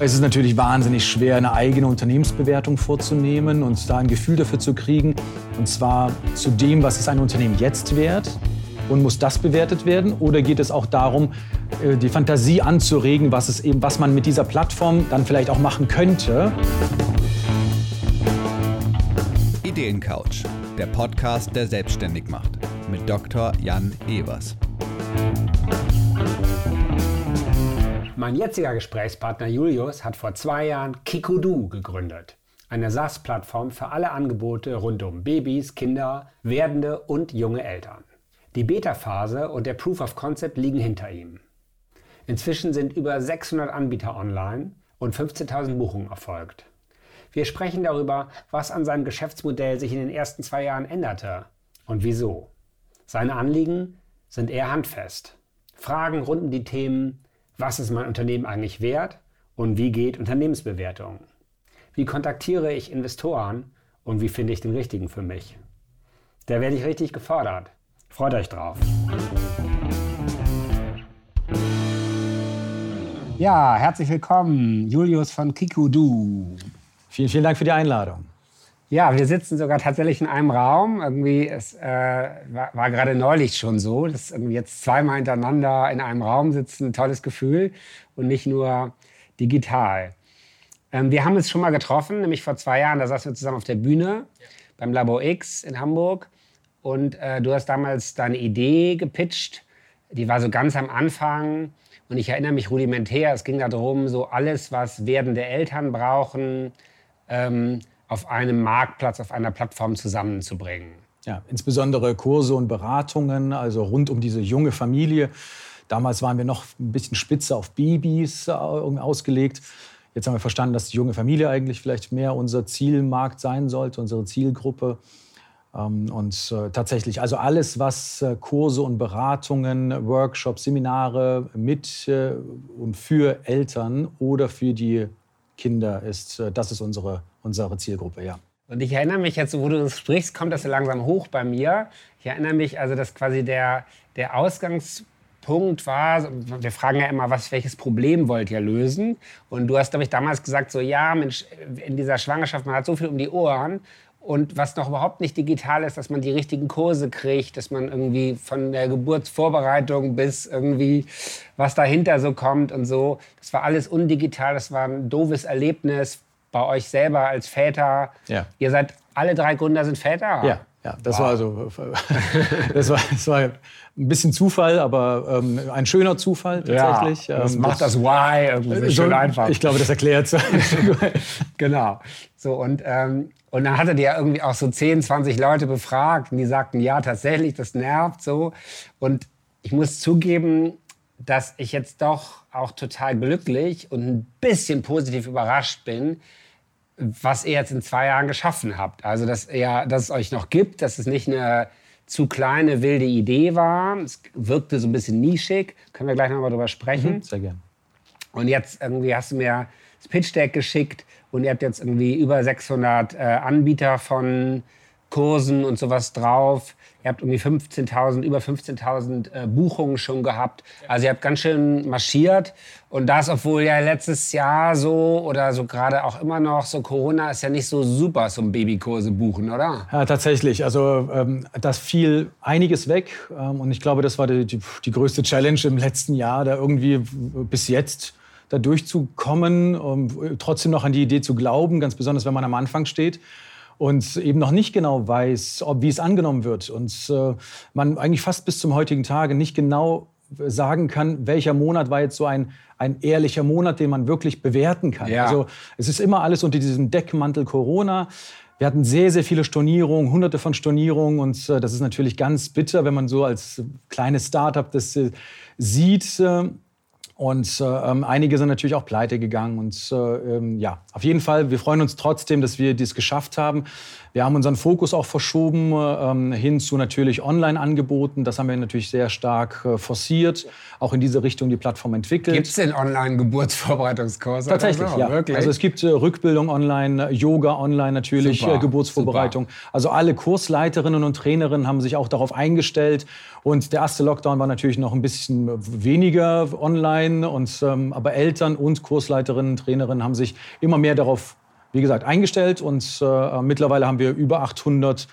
Es ist natürlich wahnsinnig schwer, eine eigene Unternehmensbewertung vorzunehmen und da ein Gefühl dafür zu kriegen. Und zwar zu dem, was ist ein Unternehmen jetzt wert und muss das bewertet werden? Oder geht es auch darum, äh, die Fantasie anzuregen, was, es eben, was man mit dieser Plattform dann vielleicht auch machen könnte? Ideencouch, der Podcast, der selbstständig macht, mit Dr. Jan Evers. Mein jetziger Gesprächspartner Julius hat vor zwei Jahren Kikudu gegründet. Eine SaaS-Plattform für alle Angebote rund um Babys, Kinder, werdende und junge Eltern. Die Beta-Phase und der Proof of Concept liegen hinter ihm. Inzwischen sind über 600 Anbieter online und 15.000 Buchungen erfolgt. Wir sprechen darüber, was an seinem Geschäftsmodell sich in den ersten zwei Jahren änderte und wieso. Seine Anliegen sind eher handfest. Fragen rund um die Themen was ist mein Unternehmen eigentlich wert und wie geht Unternehmensbewertung? Wie kontaktiere ich Investoren und wie finde ich den richtigen für mich? Da werde ich richtig gefordert. Freut euch drauf. Ja, herzlich willkommen, Julius von Kikudu. Vielen, vielen Dank für die Einladung. Ja, wir sitzen sogar tatsächlich in einem Raum. Irgendwie, es äh, war, war gerade neulich schon so, dass irgendwie jetzt zweimal hintereinander in einem Raum sitzen, tolles Gefühl und nicht nur digital. Ähm, wir haben uns schon mal getroffen, nämlich vor zwei Jahren, da saßen wir zusammen auf der Bühne ja. beim Labor X in Hamburg. Und äh, du hast damals deine Idee gepitcht. Die war so ganz am Anfang. Und ich erinnere mich rudimentär, es ging darum, so alles, was werdende Eltern brauchen, ähm, auf einem Marktplatz, auf einer Plattform zusammenzubringen. Ja, insbesondere Kurse und Beratungen, also rund um diese junge Familie. Damals waren wir noch ein bisschen spitze auf Babys äh, ausgelegt. Jetzt haben wir verstanden, dass die junge Familie eigentlich vielleicht mehr unser Zielmarkt sein sollte, unsere Zielgruppe. Ähm, und äh, tatsächlich, also alles, was äh, Kurse und Beratungen, Workshops, Seminare mit und für Eltern oder für die Kinder ist, das ist unsere unsere Zielgruppe, ja. Und ich erinnere mich jetzt, wo du das sprichst, kommt das so langsam hoch bei mir. Ich erinnere mich also, dass quasi der, der Ausgangspunkt war, wir fragen ja immer, was, welches Problem wollt ihr lösen? Und du hast, glaube ich, damals gesagt, so, ja, Mensch, in dieser Schwangerschaft, man hat so viel um die Ohren. Und was noch überhaupt nicht digital ist, dass man die richtigen Kurse kriegt, dass man irgendwie von der Geburtsvorbereitung bis irgendwie was dahinter so kommt und so. Das war alles undigital, das war ein doofes Erlebnis bei euch selber als Väter. Ja. Ihr seid alle drei Gründer sind Väter. Ja. Ja, das wow. war also das war, das war ein bisschen Zufall, aber ähm, ein schöner Zufall tatsächlich. Ja, das ähm, macht das, das Why irgendwie so schön einfach. Ich glaube, das erklärt Genau. So und ähm, und dann hattet ihr irgendwie auch so 10, 20 Leute befragt und die sagten, ja, tatsächlich, das nervt so. Und ich muss zugeben, dass ich jetzt doch auch total glücklich und ein bisschen positiv überrascht bin, was ihr jetzt in zwei Jahren geschaffen habt. Also, dass, ihr, dass es euch noch gibt, dass es nicht eine zu kleine, wilde Idee war. Es wirkte so ein bisschen nischig. Können wir gleich noch mal drüber sprechen. Mhm, sehr gerne. Und jetzt irgendwie hast du mir das Pitch Deck geschickt und ihr habt jetzt irgendwie über 600 äh, Anbieter von Kursen und sowas drauf. Ihr habt irgendwie 15.000, über 15.000 äh, Buchungen schon gehabt. Also ihr habt ganz schön marschiert. Und das, obwohl ja letztes Jahr so oder so gerade auch immer noch so Corona ist ja nicht so super zum Babykurse buchen, oder? Ja, tatsächlich. Also ähm, das fiel einiges weg. Ähm, und ich glaube, das war die, die, die größte Challenge im letzten Jahr, da irgendwie bis jetzt da durchzukommen, um trotzdem noch an die Idee zu glauben, ganz besonders wenn man am Anfang steht und eben noch nicht genau weiß, ob, wie es angenommen wird. Und äh, man eigentlich fast bis zum heutigen Tage nicht genau sagen kann, welcher Monat war jetzt so ein, ein ehrlicher Monat, den man wirklich bewerten kann. Ja. Also es ist immer alles unter diesem Deckmantel Corona. Wir hatten sehr, sehr viele Stornierungen, hunderte von Stornierungen und äh, das ist natürlich ganz bitter, wenn man so als kleines Startup das äh, sieht. Äh, und äh, ähm, einige sind natürlich auch pleite gegangen. Und äh, ähm, ja, auf jeden Fall, wir freuen uns trotzdem, dass wir dies geschafft haben. Wir haben unseren Fokus auch verschoben ähm, hin zu natürlich Online-Angeboten. Das haben wir natürlich sehr stark äh, forciert, auch in diese Richtung die Plattform entwickelt. Gibt es denn Online-Geburtsvorbereitungskurse? Tatsächlich, so? ja. Wirklich? Also es gibt äh, Rückbildung online, Yoga online natürlich, super, äh, Geburtsvorbereitung. Super. Also alle Kursleiterinnen und Trainerinnen haben sich auch darauf eingestellt. Und der erste Lockdown war natürlich noch ein bisschen weniger online. Und, ähm, aber Eltern und Kursleiterinnen, Trainerinnen haben sich immer mehr darauf, wie gesagt, eingestellt. Und äh, mittlerweile haben wir über 800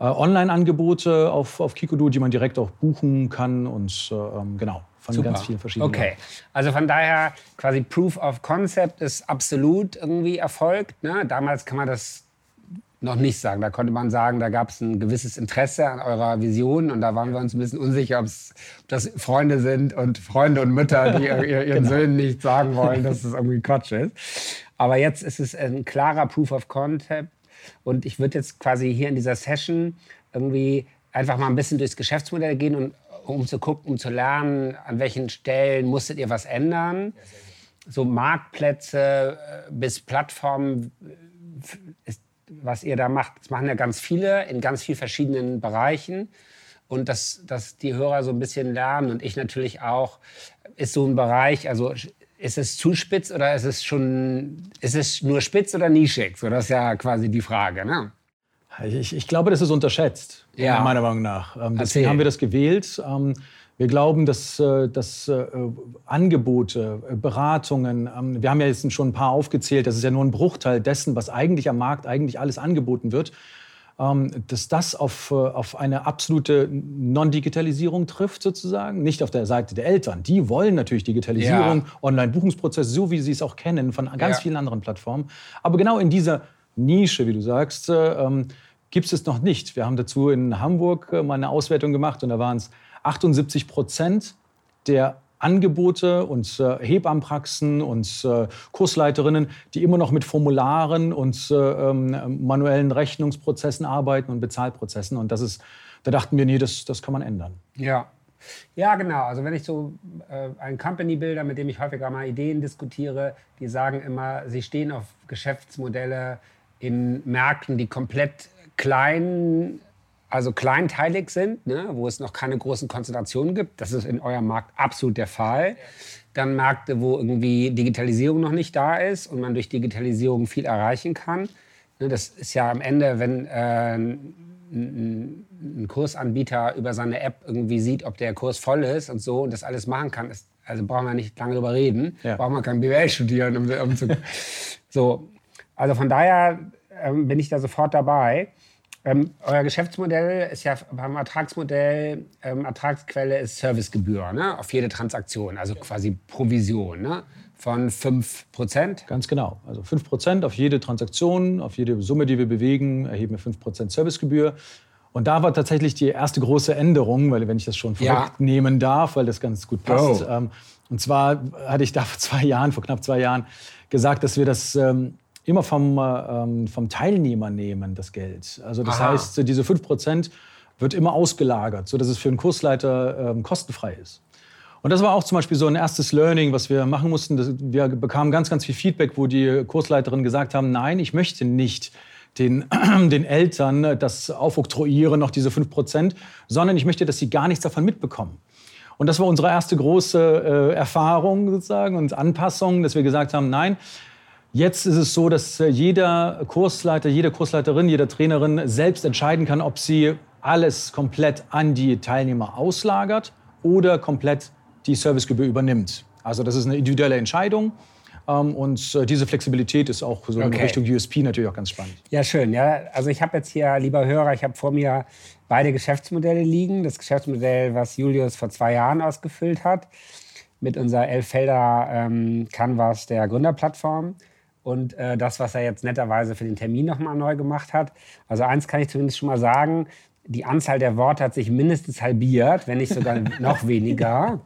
äh, Online-Angebote auf, auf Kikodu, die man direkt auch buchen kann. Und äh, ähm, genau, von Super. ganz vielen verschiedenen. Okay, also von daher quasi Proof of Concept ist absolut irgendwie erfolgt. Ne? Damals kann man das noch nicht sagen. Da konnte man sagen, da gab es ein gewisses Interesse an eurer Vision und da waren wir uns ein bisschen unsicher, ob das Freunde sind und Freunde und Mütter, die ihren genau. Söhnen nicht sagen wollen, dass es irgendwie Quatsch ist. Aber jetzt ist es ein klarer Proof of Concept und ich würde jetzt quasi hier in dieser Session irgendwie einfach mal ein bisschen durchs Geschäftsmodell gehen und um zu gucken, um zu lernen, an welchen Stellen musstet ihr was ändern. So Marktplätze äh, bis Plattformen ist was ihr da macht. Das machen ja ganz viele in ganz vielen verschiedenen Bereichen. Und dass, dass die Hörer so ein bisschen lernen und ich natürlich auch, ist so ein Bereich, also ist es zu spitz oder ist es schon, ist es nur spitz oder nischig? So, das ist ja quasi die Frage. Ne? Ich, ich glaube, das ist unterschätzt, ja. meiner Meinung nach. Ähm, deswegen haben wir das gewählt. Ähm, wir glauben, dass, äh, dass äh, Angebote, äh, Beratungen, ähm, wir haben ja jetzt schon ein paar aufgezählt, das ist ja nur ein Bruchteil dessen, was eigentlich am Markt eigentlich alles angeboten wird, dass das auf, auf eine absolute Non-Digitalisierung trifft sozusagen, nicht auf der Seite der Eltern. Die wollen natürlich Digitalisierung, ja. Online-Buchungsprozesse, so wie sie es auch kennen von ganz ja. vielen anderen Plattformen. Aber genau in dieser Nische, wie du sagst, ähm, gibt es noch nicht. Wir haben dazu in Hamburg mal eine Auswertung gemacht und da waren es 78 Prozent der Angebote und äh, Hebammenpraxen und äh, Kursleiterinnen, die immer noch mit Formularen und äh, ähm, manuellen Rechnungsprozessen arbeiten und Bezahlprozessen. Und das ist, da dachten wir, nee, das, das kann man ändern. Ja. Ja, genau. Also wenn ich so äh, ein Company Builder, mit dem ich häufiger mal Ideen diskutiere, die sagen immer, sie stehen auf Geschäftsmodelle in Märkten, die komplett klein also kleinteilig sind, ne, wo es noch keine großen Konzentrationen gibt. Das ist in eurem Markt absolut der Fall. Dann Märkte, wo irgendwie Digitalisierung noch nicht da ist und man durch Digitalisierung viel erreichen kann. Ne, das ist ja am Ende, wenn äh, ein, Kursanbieter über seine App irgendwie sieht, ob der Kurs voll ist und so und das alles machen kann, ist, also brauchen wir nicht lange drüber reden. Ja. Braucht man kein BWL studieren, um, um zu, so. Also von daher ähm, bin ich da sofort dabei. Ähm, euer Geschäftsmodell ist ja beim Ertragsmodell, ähm, Ertragsquelle ist Servicegebühr ne? auf jede Transaktion, also quasi Provision ne? von 5 Prozent. Ganz genau. Also 5 Prozent auf jede Transaktion, auf jede Summe, die wir bewegen, erheben wir 5 Prozent Servicegebühr. Und da war tatsächlich die erste große Änderung, weil wenn ich das schon vorwegnehmen ja. darf, weil das ganz gut passt. Oh. Ähm, und zwar hatte ich da vor zwei Jahren, vor knapp zwei Jahren, gesagt, dass wir das ähm, immer vom, äh, ähm, vom Teilnehmer nehmen, das Geld. Also das Aha. heißt, diese 5% wird immer ausgelagert, sodass es für einen Kursleiter ähm, kostenfrei ist. Und das war auch zum Beispiel so ein erstes Learning, was wir machen mussten. Wir bekamen ganz, ganz viel Feedback, wo die Kursleiterinnen gesagt haben, nein, ich möchte nicht den, den Eltern das aufoktroyieren, noch diese 5%, sondern ich möchte, dass sie gar nichts davon mitbekommen. Und das war unsere erste große äh, Erfahrung sozusagen und Anpassung, dass wir gesagt haben, nein, Jetzt ist es so, dass äh, jeder Kursleiter, jede Kursleiterin, jede Trainerin selbst entscheiden kann, ob sie alles komplett an die Teilnehmer auslagert oder komplett die Servicegebühr übernimmt. Also das ist eine individuelle Entscheidung. Ähm, und äh, diese Flexibilität ist auch so in Richtung USP natürlich auch ganz spannend. Ja, schön. Ja, also ich habe jetzt hier, lieber Hörer, ich habe vor mir beide Geschäftsmodelle liegen. Das Geschäftsmodell, was Julius vor zwei Jahren ausgefüllt hat, mit unserer Elffelder ähm, Canvas der Gründerplattform und äh, das, was er jetzt netterweise für den Termin nochmal neu gemacht hat. Also eins kann ich zumindest schon mal sagen, die Anzahl der Worte hat sich mindestens halbiert, wenn nicht sogar noch weniger.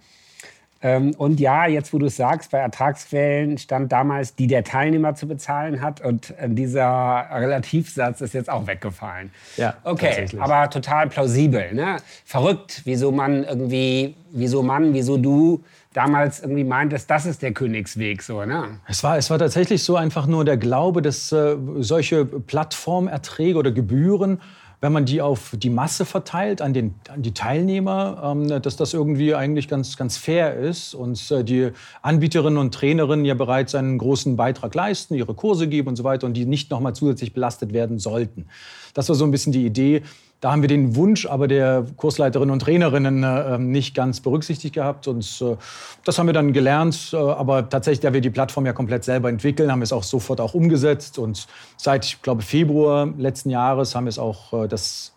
Ähm, und ja, jetzt wo du es sagst, bei Ertragsquellen stand damals, die der Teilnehmer zu bezahlen hat. Und äh, dieser Relativsatz ist jetzt auch weggefallen. Ja, okay, aber total plausibel. Ne? Verrückt, wieso man irgendwie, wieso man, wieso du damals irgendwie meintest, das ist der Königsweg. So, ne? es, war, es war tatsächlich so einfach nur der Glaube, dass äh, solche Plattformerträge oder Gebühren wenn man die auf die Masse verteilt, an, den, an die Teilnehmer, ähm, dass das irgendwie eigentlich ganz, ganz fair ist und äh, die Anbieterinnen und Trainerinnen ja bereits einen großen Beitrag leisten, ihre Kurse geben und so weiter und die nicht nochmal zusätzlich belastet werden sollten. Das war so ein bisschen die Idee. Da haben wir den Wunsch aber der Kursleiterinnen und Trainerinnen äh, ähm, nicht ganz berücksichtigt gehabt. Und äh, das haben wir dann gelernt. Äh, aber tatsächlich, da wir die Plattform ja komplett selber entwickeln, haben wir es auch sofort auch umgesetzt. Und seit, ich glaube, Februar letzten Jahres haben wir es auch, äh, dass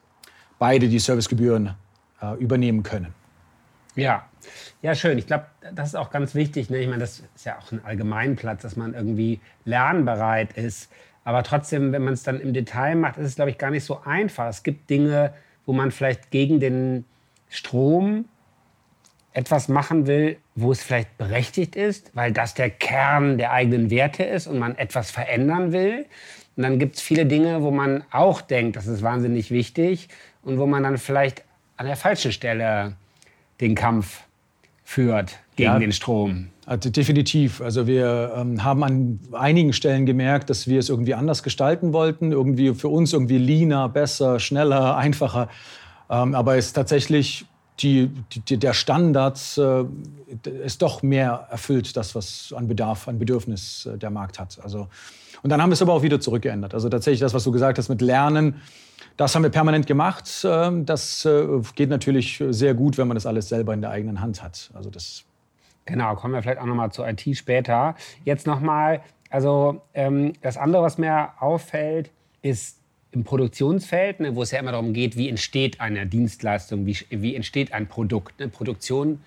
beide die Servicegebühren äh, übernehmen können. Ja, ja, schön. Ich glaube, das ist auch ganz wichtig. Ne? Ich meine, das ist ja auch ein Allgemeinplatz, dass man irgendwie lernbereit ist. Aber trotzdem, wenn man es dann im Detail macht, ist es, glaube ich, gar nicht so einfach. Es gibt Dinge, wo man vielleicht gegen den Strom etwas machen will, wo es vielleicht berechtigt ist, weil das der Kern der eigenen Werte ist und man etwas verändern will. Und dann gibt es viele Dinge, wo man auch denkt, das ist wahnsinnig wichtig und wo man dann vielleicht an der falschen Stelle den Kampf führt gegen ja, den Strom. Also definitiv. Also wir ähm, haben an einigen Stellen gemerkt, dass wir es irgendwie anders gestalten wollten, irgendwie für uns irgendwie leaner, besser, schneller, einfacher. Ähm, aber es ist tatsächlich die, die, der Standard äh, ist doch mehr erfüllt, das was an Bedarf, an Bedürfnis äh, der Markt hat. Also und dann haben wir es aber auch wieder zurückgeändert. Also tatsächlich das, was du gesagt hast mit Lernen. Das haben wir permanent gemacht. Ähm, das äh, geht natürlich sehr gut, wenn man das alles selber in der eigenen Hand hat. Also das genau, kommen wir vielleicht auch nochmal zur IT später. Jetzt nochmal, also ähm, das andere, was mir auffällt, ist im Produktionsfeld, ne, wo es ja immer darum geht, wie entsteht eine Dienstleistung, wie, wie entsteht ein Produkt. Eine Produktion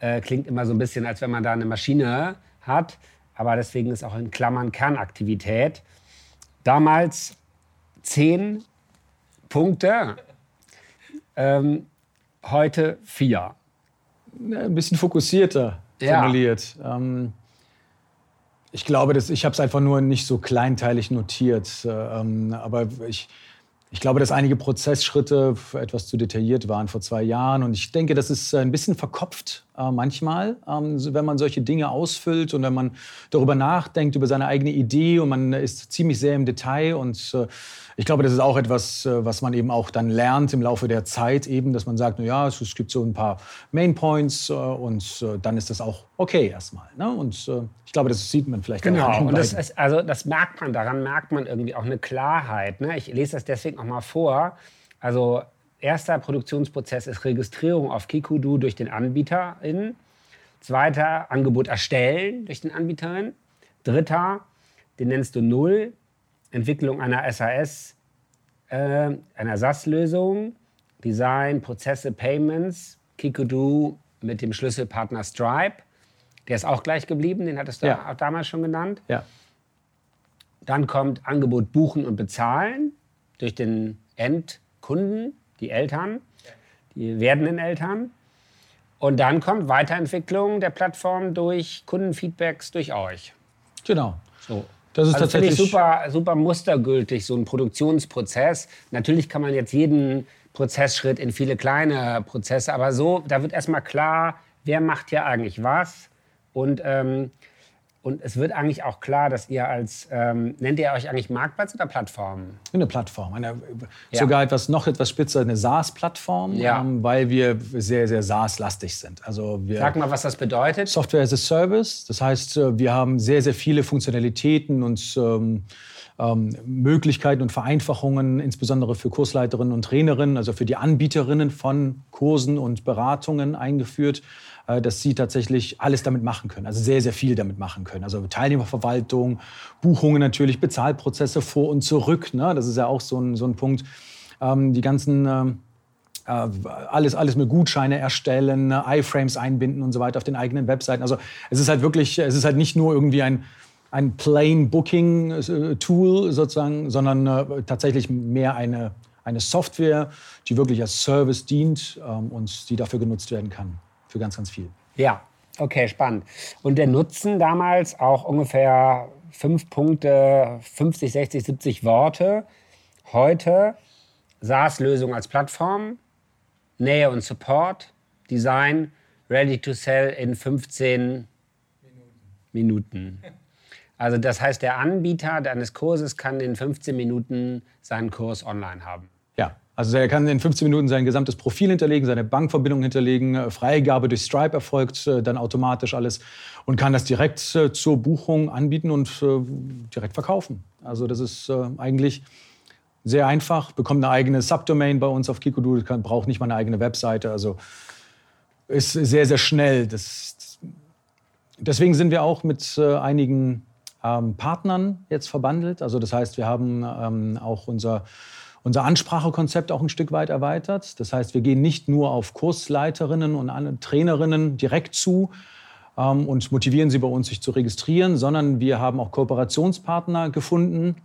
äh, klingt immer so ein bisschen, als wenn man da eine Maschine hat, aber deswegen ist auch in Klammern Kernaktivität. Damals zehn Punkte. Ähm, heute vier. Ein bisschen fokussierter formuliert. Ja. Ähm, ich glaube, dass, ich habe es einfach nur nicht so kleinteilig notiert. Äh, ähm, aber ich, ich glaube, dass einige Prozessschritte etwas zu detailliert waren vor zwei Jahren. Und ich denke, das ist ein bisschen verkopft äh, manchmal, ähm, wenn man solche Dinge ausfüllt und wenn man darüber nachdenkt, über seine eigene Idee und man ist ziemlich sehr im Detail und äh, ich glaube, das ist auch etwas, äh, was man eben auch dann lernt im Laufe der Zeit eben, dass man sagt, na ja, es gibt so ein paar Main Points äh, und äh, dann ist das auch okay erstmal. Ne? Und ich glaube, das sieht man vielleicht genau. Ist, also das merkt man, daran merkt man irgendwie auch eine Klarheit. Ne? Ich lese das deswegen auch mal vor. Also erster Produktionsprozess ist Registrierung auf Kikudu durch den AnbieterInnen. Zweiter, Angebot erstellen durch den AnbieterInnen. Dritter, den nennst du Null, Entwicklung einer SAS, äh, einer SAS-Lösung, Design, Prozesse, Payments, Kikudu mit dem Schlüsselpartner Stripe. Der ist auch gleich geblieben, den hattest du ja. auch damals schon genannt. Ja. Dann kommt Angebot buchen und bezahlen durch den Endkunden, die Eltern, die werdenden Eltern. Und dann kommt Weiterentwicklung der Plattform durch Kundenfeedbacks durch euch. Genau. So. Das ist also tatsächlich super, super mustergültig, so ein Produktionsprozess. Natürlich kann man jetzt jeden Prozessschritt in viele kleine Prozesse, aber so, da wird erstmal klar, wer macht ja eigentlich was. Und ähm, und es wird eigentlich auch klar, dass ihr als, ähm, nennt ihr euch eigentlich Marktplatz oder Plattform? Eine Plattform, eine, ja. sogar etwas noch etwas spitzer, eine SaaS-Plattform, ja. ähm, weil wir sehr, sehr SaaS-lastig sind. Also wir Sag mal, was das bedeutet. Software as a Service, das heißt, äh, wir haben sehr, sehr viele Funktionalitäten und ähm, ähm, Möglichkeiten und Vereinfachungen, insbesondere für Kursleiterinnen und Trainerinnen, also für die Anbieterinnen von Kursen und Beratungen eingeführt dass sie tatsächlich alles damit machen können, also sehr, sehr viel damit machen können. Also Teilnehmerverwaltung, Buchungen natürlich, Bezahlprozesse vor und zurück. Ne? Das ist ja auch so ein, so ein Punkt. Ähm, die ganzen ähm, äh, alles, alles mit Gutscheine erstellen, iFrames einbinden und so weiter auf den eigenen Webseiten. Also es ist halt wirklich, es ist halt nicht nur irgendwie ein, ein plain Booking äh, Tool sozusagen, sondern äh, tatsächlich mehr eine, eine Software, die wirklich als Service dient ähm, und die dafür genutzt werden kann für ganz, ganz viel. Ja, okay, spannend. Und der Nutzen damals auch ungefähr fünf Punkte, 50, 60, 70 Worte. Heute SaaS-Lösung als Plattform, Nähe und Support, Design, ready to sell in 15 Minuten. Minuten. Also das heißt, der Anbieter deines Kurses kann in 15 Minuten seinen Kurs online haben. Also er kann in 15 Minuten sein gesamtes Profil hinterlegen, seine Bankverbindung hinterlegen, äh, Freigabe durch Stripe erfolgt äh, dann automatisch alles und kann das direkt äh, zur Buchung anbieten und direkt verkaufen. Also das ist eigentlich Sehr einfach, bekommt eine eigene Subdomain bei uns auf Kikodu, kann, braucht nicht mal eine eigene Webseite. Also ist sehr, sehr schnell. Das, deswegen sind wir auch mit einigen ähm, Partnern jetzt verbandelt. Also das heißt, wir haben ähm, auch unser, unser Ansprachekonzept auch ein Stück weit erweitert. Das heißt, wir gehen nicht nur auf Kursleiterinnen und Trainerinnen direkt zu, ähm, und motivieren sie bei uns, sich zu registrieren, sondern wir haben auch Kooperationspartner gefunden,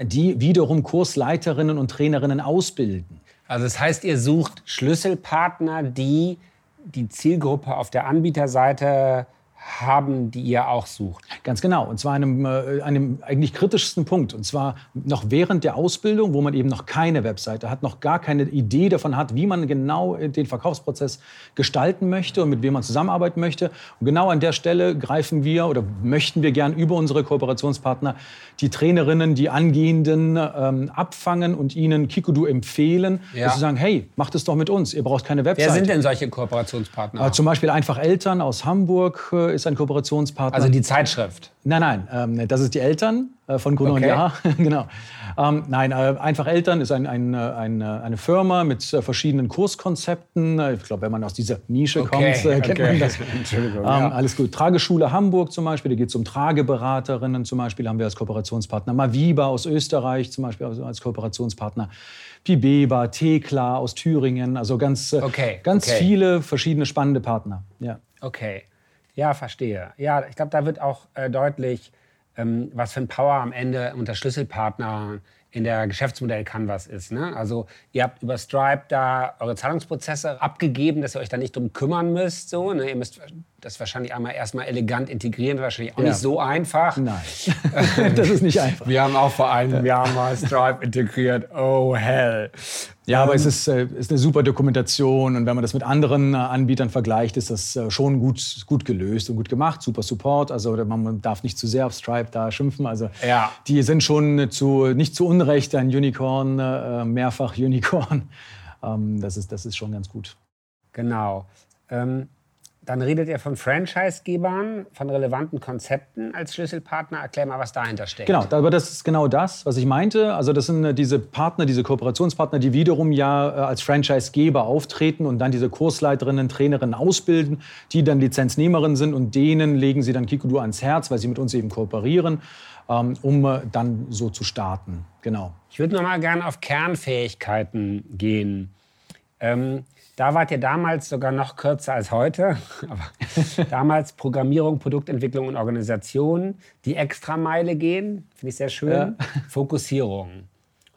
die wiederum Kursleiterinnen und Trainerinnen ausbilden. Also das heißt, ihr sucht Schlüsselpartner, die die Zielgruppe auf der Anbieterseite haben, die ihr auch sucht. Ganz genau. Und zwar einem, äh, einem eigentlich kritischsten Punkt. Und zwar noch während der Ausbildung, wo man eben noch keine Webseite hat, noch gar keine Idee davon hat, wie man genau äh, den Verkaufsprozess gestalten möchte und mit wem man zusammenarbeiten möchte. Und genau an der Stelle greifen wir oder möchten wir gern über unsere Kooperationspartner die Trainerinnen, die Angehenden ähm, abfangen und ihnen Kikudu empfehlen, ja. dass sie sagen, hey, macht es doch mit uns, ihr braucht keine Webseite. Wer sind denn solche Kooperationspartner? Äh, zum Beispiel einfach Eltern aus Hamburg äh, ist ein Kooperationspartner. Also die Zeitschrift? Nein, nein, ähm, das ist die Eltern äh, von Gruner okay. und Jahr. genau. Ähm, nein, äh, einfach Eltern ist ein, ein, äh, ein, äh, eine Firma mit verschiedenen Kurskonzepten. Ich glaube, wenn man aus dieser Nische okay. kommt, kennt okay. man das. Entschuldigung. Ähm, ja. Alles gut. Trageschule Hamburg zum Beispiel, da geht es um Trageberaterinnen zum Beispiel, haben wir als Kooperationspartner. Maviba aus Österreich zum Beispiel als Kooperationspartner. Pibeba, Tekla aus Thüringen, also ganz, ganz viele verschiedene spannende Partner. Ja. Okay. Ja, verstehe. Ja, ich glaube, da wird auch äh, deutlich, ähm, was für ein Power am Ende unter Schlüsselpartner in der Geschäftsmodell Canvas ist. Ne? Also ihr habt über Stripe da eure Zahlungsprozesse abgegeben, dass ihr euch da nicht drum kümmern müsst. So, ne? Ihr müsst das wahrscheinlich einmal erstmal elegant integrieren, wahrscheinlich auch ja. nicht so einfach. Nein, das ist nicht einfach. Wir haben auch vor einem Jahr mal Stripe integriert. Oh hell. Ja, aber es ist, äh, ist eine super Dokumentation und wenn man das mit anderen äh, Anbietern vergleicht, ist das äh, schon gut, gut gelöst und gut gemacht. Super Support, also man darf nicht zu sehr auf Stripe da schimpfen. Also ja. die sind schon zu, nicht zu Unrecht ein Unicorn, mehrfach Unicorn. Ähm, das, ist, das ist schon ganz gut. Genau. Ähm dann redet ihr von Franchisegebern, von relevanten Konzepten als Schlüsselpartner. Erklär mal, was dahinter steckt. Genau, aber das ist genau das, was ich meinte. Also das sind äh, diese Partner, diese Kooperationspartner, die wiederum ja äh, als Franchisegeber auftreten und dann diese Kursleiterinnen, Trainerinnen ausbilden, die dann Lizenznehmerinnen sind und denen legen sie dann Kikudu ans Herz, weil sie mit uns eben kooperieren, um äh, dann so zu starten. Genau. Ich würde noch mal gerne auf Kernfähigkeiten gehen. Ähm, da wart ihr damals sogar noch kürzer als heute. Aber damals Programmierung, Produktentwicklung und Organisation, die Extrameile gehen, finde ich sehr schön. Ja. Fokussierung.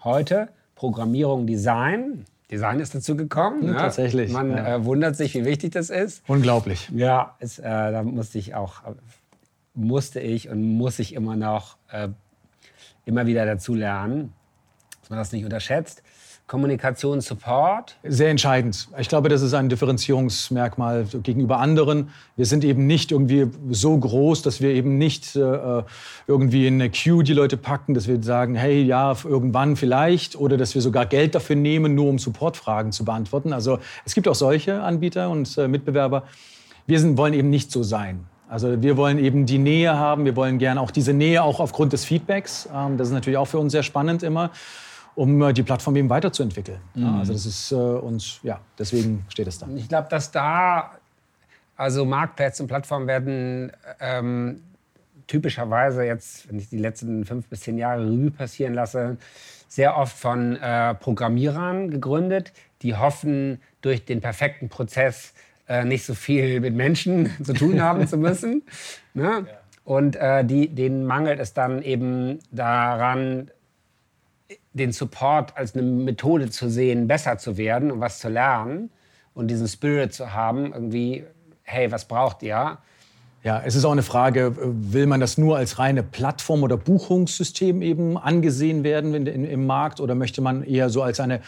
Heute Programmierung, Design. Design ist dazu gekommen. Ja, tatsächlich. Man ja. äh, wundert sich, wie wichtig das ist. Unglaublich. Ja, es, äh, da musste ich auch, musste ich und muss ich immer noch äh, immer wieder dazu lernen, dass man das nicht unterschätzt. Kommunikation, Support? Sehr entscheidend. Ich glaube, das ist ein Differenzierungsmerkmal gegenüber anderen. Wir sind eben nicht irgendwie so groß, dass wir eben nicht äh, irgendwie in eine Queue die Leute packen, dass wir sagen, hey, ja, irgendwann vielleicht, oder dass wir sogar Geld dafür nehmen, nur um Supportfragen zu beantworten. Also es gibt auch solche Anbieter und äh, Mitbewerber. Wir sind, wollen eben nicht so sein. Also wir wollen eben die Nähe haben. Wir wollen gerne auch diese Nähe auch aufgrund des Feedbacks. Ähm, das ist natürlich auch für uns sehr spannend immer um äh, die Plattform eben weiterzuentwickeln. Mhm. Also das ist äh, uns, ja, deswegen steht es da. Ich glaube, dass da, also Marktplätze und Plattformen werden ähm, typischerweise jetzt, wenn ich die letzten fünf bis zehn Jahre Revue passieren lasse, sehr oft von äh, Programmierern gegründet, die hoffen, durch den perfekten Prozess äh, nicht so viel mit Menschen zu tun haben zu müssen. Ne? Ja. Und äh, die, denen mangelt es dann eben daran, den Support als eine Methode zu sehen, besser zu werden und was zu lernen und diesen Spirit zu haben, irgendwie, hey, was braucht ihr? Ja, es ist auch eine Frage, will man das nur als reine Plattform oder Buchungssystem eben angesehen werden in, in, im Markt oder möchte man eher so als eine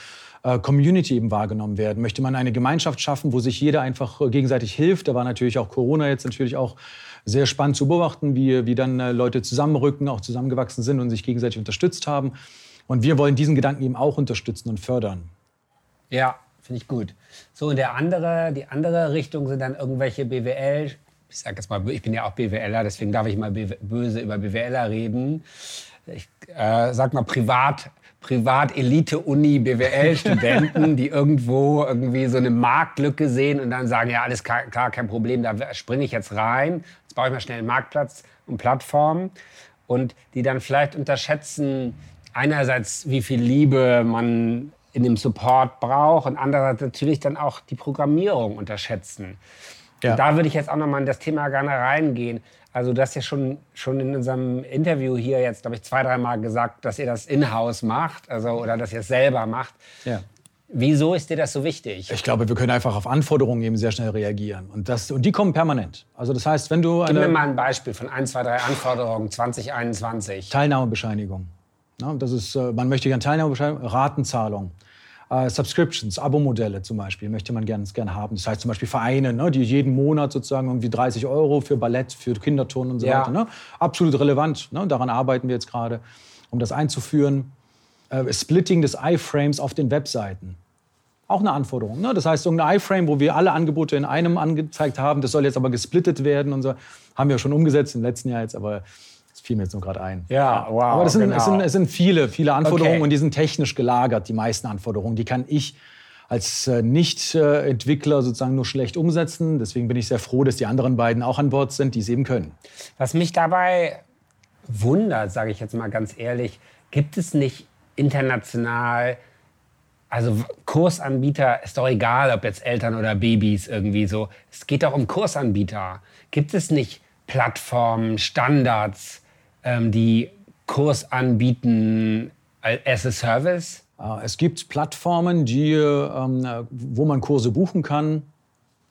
äh, Community eben wahrgenommen werden? Möchte man eine Gemeinschaft schaffen, wo sich jeder einfach gegenseitig hilft? Da war natürlich auch Corona jetzt natürlich auch sehr spannend zu beobachten, wie, wie dann äh, Leute zusammenrücken, auch zusammengewachsen sind und sich gegenseitig unterstützt haben. Und wir wollen diesen Gedanken eben auch unterstützen und fördern. Ja, finde ich gut. So, und der andere, die andere Richtung sind dann irgendwelche BWL, ich sage jetzt mal, ich bin ja auch BWLer, deswegen darf ich mal böse über BWLer reden. ich äh, sag mal, privat Privat-Elite-Uni BWL-Studenten, die irgendwo irgendwie so eine Marktlücke sehen und dann sagen, ja, alles klar, kein Problem, da springe ich jetzt rein, jetzt baue ich mal schnell einen Marktplatz und Plattformen und die dann vielleicht unterschätzen, einerseits, wie viel Liebe man in dem Support braucht und andererseits natürlich dann auch die Programmierung unterschätzen. Ja. da würde ich jetzt auch noch mal in das Thema gerne reingehen. Also du hast ja schon, schon in unserem Interview hier jetzt, glaube ich, zwei, dreimal gesagt, dass ihr das in-house macht also, oder dass ihr es selber macht. Ja. Wieso ist dir das so wichtig? Ich glaube, wir können einfach auf Anforderungen eben sehr schnell reagieren. Und, das, und die kommen permanent. Also das heißt, wenn du... Gib mir mal ein Beispiel von ein, zwei, drei Anforderungen 2021. Teilnahmebescheinigung. Ja, das ist, äh, man möchte gerne Teilnahmebescheinigung, Ratenzahlung. Äh, Subscriptions, Abo-Modelle zum Beispiel, möchte man gerne haben. Das heißt zum Beispiel Vereine, ne, die jeden Monat sozusagen irgendwie 30 Euro für Ballett, für Kinderturnen und so ja. weiter. Ne? Absolut relevant. Ne? Daran arbeiten wir jetzt gerade, um das einzuführen. Äh, Splitting des iFrames auf den Webseiten. Auch eine Anforderung. Ne? Das heißt, irgendein iFrame, wo wir alle Angebote in einem angezeigt haben, das soll jetzt aber gesplittet werden und so. Haben wir schon umgesetzt im letzten Jahr jetzt, aber fiel mir jetzt nur gerade ein. Ja, wow. Aber das sind, genau. es, sind, es sind viele, viele Anforderungen okay. und die sind technisch gelagert, die meisten Anforderungen. Die kann ich als äh, Nicht-Entwickler sozusagen nur schlecht umsetzen. Deswegen bin ich sehr froh, dass die anderen beiden auch an Bord sind, die es eben können. Was mich dabei wundert, sage ich jetzt mal ganz ehrlich, gibt es nicht international, also Kursanbieter, ist doch egal, ob jetzt Eltern oder Babys irgendwie so, es geht doch um Kursanbieter. Gibt es nicht Plattformen, Standards, ähm, die Kurs anbieten as a Service? Ah, es gibt Plattformen, die, ähm, wo man Kurse buchen kann.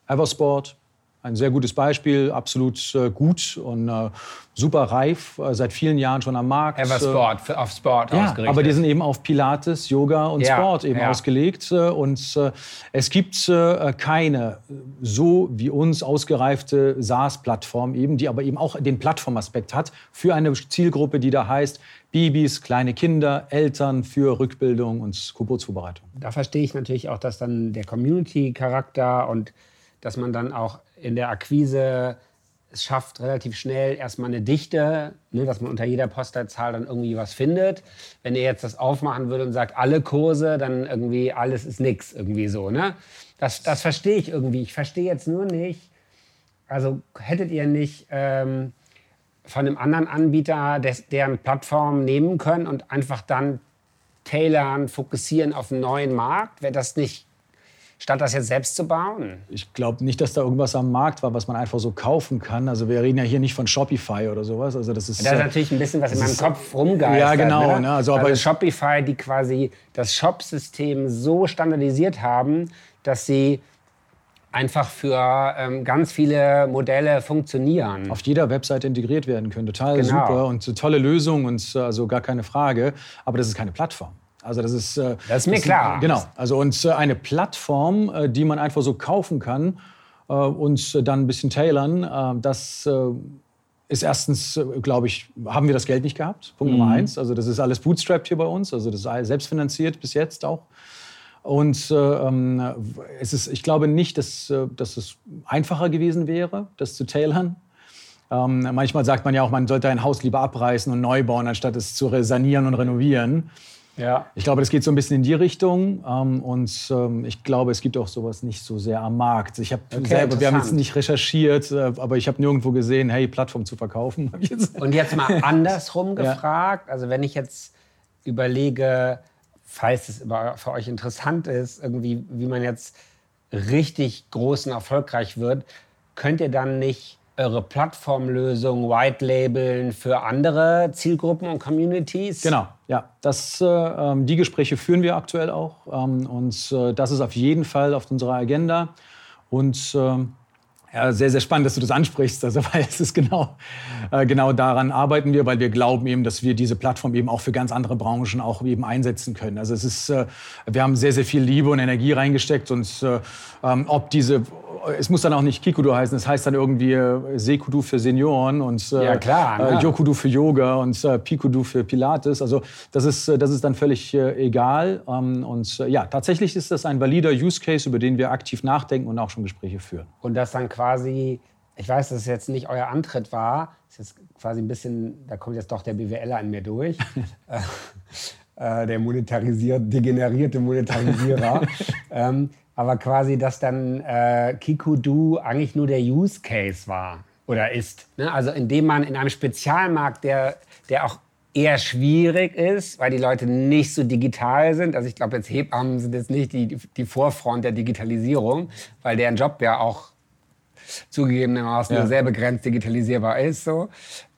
Eversport, ein sehr gutes Beispiel, absolut äh, gut und äh, super reif, äh, seit vielen Jahren schon am Markt. Eversport, für, auf Sport ja, ausgerichtet. Aber die sind eben auf Pilates, Yoga und ja, Sport eben ja. ausgelegt. Äh, und äh, es gibt äh, keine so wie uns ausgereifte SaaS-Plattform eben, die aber eben auch den Plattformaspekt hat für eine Zielgruppe, die da heißt Babys, kleine Kinder, Eltern für Rückbildung und Geburtsvorbereitung. Da verstehe ich natürlich auch, dass dann der Community-Charakter und dass man dann auch in der Akquise es schafft, relativ schnell erstmal eine Dichte, ne, dass man unter jeder Postleitzahl dann irgendwie was findet. Wenn ihr jetzt das aufmachen würde und sagt, alle Kurse, dann irgendwie alles ist nix, irgendwie so. Ne? Das, das verstehe ich irgendwie. Ich verstehe jetzt nur nicht, also hättet ihr nicht ähm, von einem anderen Anbieter des, deren Plattform nehmen können und einfach dann tailern, fokussieren auf einen neuen Markt? Wäre das nicht statt das jetzt selbst zu bauen? Ich glaube nicht, dass da irgendwas am Markt war, was man einfach so kaufen kann. Also wir reden ja hier nicht von Shopify oder sowas. Also das ist, das ist natürlich ein bisschen was in meinem Kopf rumgeistert. Ja, genau. Ne? Ne? Also, also Shopify, die quasi das Shop-System so standardisiert haben, dass sie einfach für ähm, ganz viele Modelle funktionieren. Auf jeder Webseite integriert werden können. Total genau. super und tolle Lösung und also gar keine Frage. Aber das ist keine Plattform. Also das ist, äh, das ist mir das klar. genau. Also und äh, eine Plattform, äh, die man einfach so kaufen kann und dann ein bisschen tailern, das ist erstens, glaube ich, haben wir das Geld nicht gehabt. Punkt mhm. Nummer eins. Also das ist alles bootstrapped hier bei uns. Also das ist selbstfinanziert bis jetzt auch. Und ähm, es ist, ich glaube nicht, dass, dass es einfacher gewesen wäre, das zu tailern. Ähm, manchmal sagt man ja auch, man sollte ein Haus lieber abreißen und neu bauen, anstatt es zu sanieren und renovieren. Ja. Ich glaube, das geht so ein bisschen in die Richtung. Ähm, und ähm, ich glaube, es gibt auch sowas nicht so sehr am Markt. Ich habe okay, selber, wir haben jetzt nicht recherchiert, äh, aber ich habe nirgendwo gesehen, hey, Plattform zu verkaufen. und jetzt mal andersrum gefragt. Ja. Also wenn ich jetzt überlege, falls es für euch interessant ist, irgendwie, wie man jetzt richtig groß und erfolgreich wird, könnt ihr dann nicht eure Plattformlösung white labeln für andere Zielgruppen und Communities? Genau, ja. Das, äh, ähm, die Gespräche führen wir aktuell auch. Ähm, und äh, das ist auf jeden Fall auf unserer Agenda. Und äh, ja, sehr, sehr spannend, dass du das ansprichst, also, weil es ist genau, äh, genau daran arbeiten wir, weil wir glauben eben, dass wir diese Plattform eben auch für ganz andere Branchen auch eben einsetzen können. Also es ist, äh, wir haben sehr, sehr viel Liebe und Energie reingesteckt und äh, ähm, ob diese es muss dann auch nicht Kikudu heißen, es heißt dann irgendwie äh, Sekudu für Senioren und äh, ja, klar, äh, Yokudu für Yoga und äh, Pikudu für Pilates. Also das ist, äh, das ist dann völlig äh, egal. Ähm, und ja, tatsächlich ist das ein valider Use Case, über den wir aktiv nachdenken und auch schon Gespräche führen. Und das dann quasi ich weiß, dass es jetzt nicht euer Antritt war. Ist jetzt quasi ein bisschen, da kommt jetzt doch der BWLer in mir durch. Äh, der monetarisiert, degenerierte Monetarisierer. ähm, aber quasi, dass dann äh, Kikudu eigentlich nur der Use Case war oder ist. Ne? Also indem man in einem Spezialmarkt, der, der auch eher schwierig ist, weil die Leute nicht so digital sind. Also ich glaube, jetzt Hebammen sind jetzt nicht die, die Vorfront der Digitalisierung, weil deren Job ja auch zugegebenermaßen ja. sehr begrenzt digitalisierbar ist. So.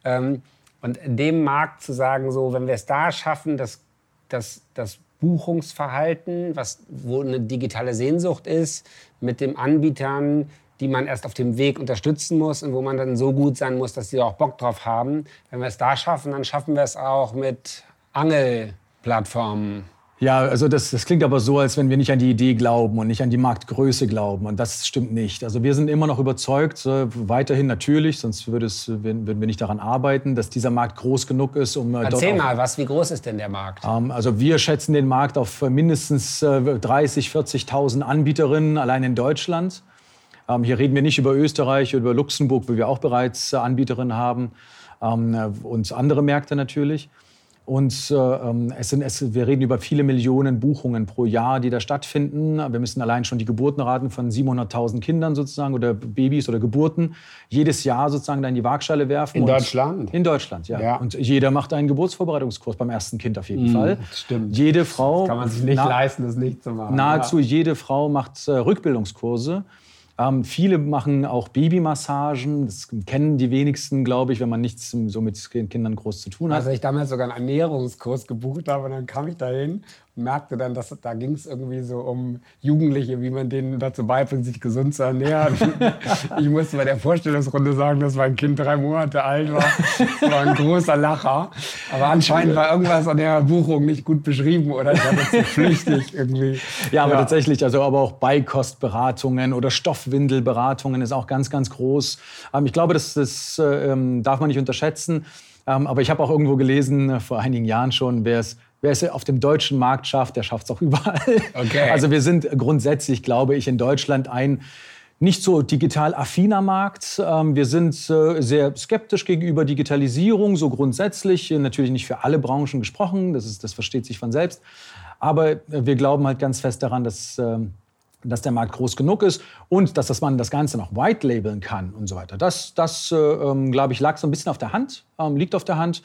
Ähm, und in dem Markt zu sagen, so, wenn wir es da schaffen, dass, dass das Buchungsverhalten, was, wo eine digitale Sehnsucht ist, mit den Anbietern die man erst auf dem Weg unterstützen muss und wo man dann so gut sein muss, dass sie auch Bock drauf haben. Wenn wir es da schaffen, dann schaffen wir es auch mit Angelplattformen. Ja, also das, das klingt aber so, als wenn wir nicht an die Idee glauben und nicht an die Marktgröße glauben. Und das stimmt nicht. Also wir sind immer noch überzeugt, äh, weiterhin natürlich, sonst würde es, würden wir nicht daran arbeiten, dass dieser Markt groß genug ist, um äh, Erzähl mal, was, wie groß ist denn der Markt? Ähm, also wir schätzen den Markt auf mindestens äh, 30, 40.000 Anbieterinnen allein in Deutschland. Ähm, hier reden wir nicht über Österreich oder über Luxemburg, wo wir auch bereits äh, Anbieterinnen haben ähm, äh, und andere Märkte natürlich. Und äh, ähm, es sind, es, wir reden über viele Millionen Buchungen pro Jahr, die da stattfinden. Wir müssen allein schon die Geburtenraten von 700.000 Kindern sozusagen oder Babys oder Geburten jedes Jahr sozusagen da in die Waagschale werfen. In Deutschland? In Deutschland, ja. ja. Und jeder macht einen Geburtsvorbereitungskurs beim ersten Kind auf jeden mm, Fall. Stimmt. Jede Frau. Das kann man sich nicht leisten, das nicht zu machen. Nahezu ja. jede Frau macht äh, Rückbildungskurse. Ähm, viele machen auch Babymassagen. Das kennen die wenigsten, glaube ich, wenn man nichts so mit Kindern groß zu tun hat. Also ich damals sogar einen Ernährungskurs gebucht habe und dann kam ich dahin merkte dann, dass da ging es irgendwie so um Jugendliche, wie man denen dazu beibringt, sich gesund zu ernähren. ich musste bei der Vorstellungsrunde sagen, dass mein Kind drei Monate alt war. Das war ein großer Lacher. Aber anscheinend war irgendwas an der Buchung nicht gut beschrieben oder ich hatte zu flüchtig irgendwie. Ja, aber ja. tatsächlich, also aber auch Beikostberatungen oder Stoffwindelberatungen ist auch ganz, ganz groß. Ähm, ich glaube, das, das ähm, darf man nicht unterschätzen. Ähm, aber ich habe auch irgendwo gelesen, äh, vor einigen Jahren schon, wer es wer es auf dem deutschen Markt schafft, der schafft es auch überall. Okay. Also wir sind grundsätzlich, glaube ich, in Deutschland ein nicht so digital affiner Markt. Ähm, wir sind äh, sehr skeptisch gegenüber Digitalisierung, so grundsätzlich. Natürlich nicht für alle Branchen gesprochen, das, ist, das versteht sich von selbst. Aber wir glauben halt ganz fest daran, dass, ähm, dass der Markt groß genug ist und dass man das Ganze noch white labeln kann und so weiter. Das, das äh, ähm, glaube ich, lag so ein bisschen auf der Hand, liegt auf der Hand.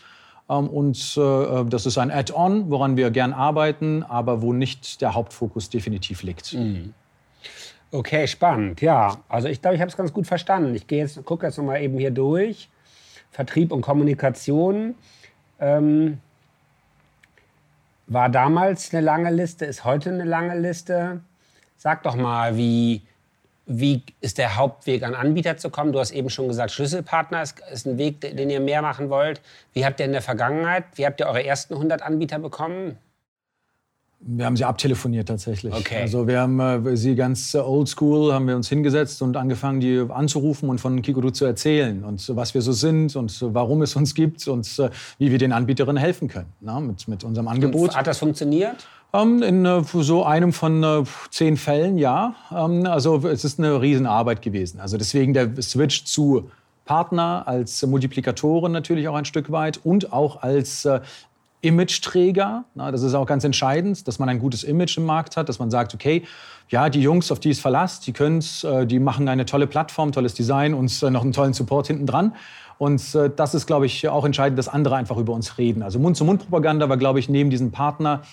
Ähm, und äh, das ist ein Add-on, woran wir gern arbeiten, aber wo nicht der Hauptfokus definitiv liegt. Mhm. Okay, spannend. Ja, also ich glaube, ich habe es ganz gut verstanden. Ich gehe jetzt, gucke jetzt noch mal eben hier durch. Vertrieb und Kommunikation ähm, war damals eine lange Liste, ist heute eine lange Liste. Sag doch mal, wie, wie ist der Hauptweg, an Anbieter zu kommen? Du hast eben schon gesagt, Schlüsselpartner ist, ist ein Weg, den ihr mehr machen wollt. Wie habt ihr in der Vergangenheit, wie habt ihr eure ersten 100 Anbieter bekommen? Wir haben sie abtelefoniert tatsächlich. Okay. Also wir haben äh, sie ganz äh, oldschool, haben wir uns hingesetzt und angefangen, die anzurufen und von Kikodu zu erzählen und was wir so sind und warum es uns gibt und äh, wie wir den Anbieterinnen helfen können na, mit, mit unserem Angebot. Und hat das funktioniert? Ähm, in äh, so einem von äh, zehn Fällen, ja. Ähm, also es ist eine Riesenarbeit gewesen. Also deswegen der Switch zu Partner als Multiplikatoren natürlich auch ein Stück weit und auch als äh, Image-Träger. das ist auch ganz entscheidend, dass man ein gutes Image im Markt hat, dass man sagt, okay, ja, die Jungs, auf die es verlasst, die können die machen eine tolle Plattform, tolles Design und noch einen tollen Support hinten dran. Und das ist, glaube ich, auch entscheidend, dass andere einfach über uns reden. Also Mund-zu-Mund-Propaganda war, glaube ich, neben diesen Partner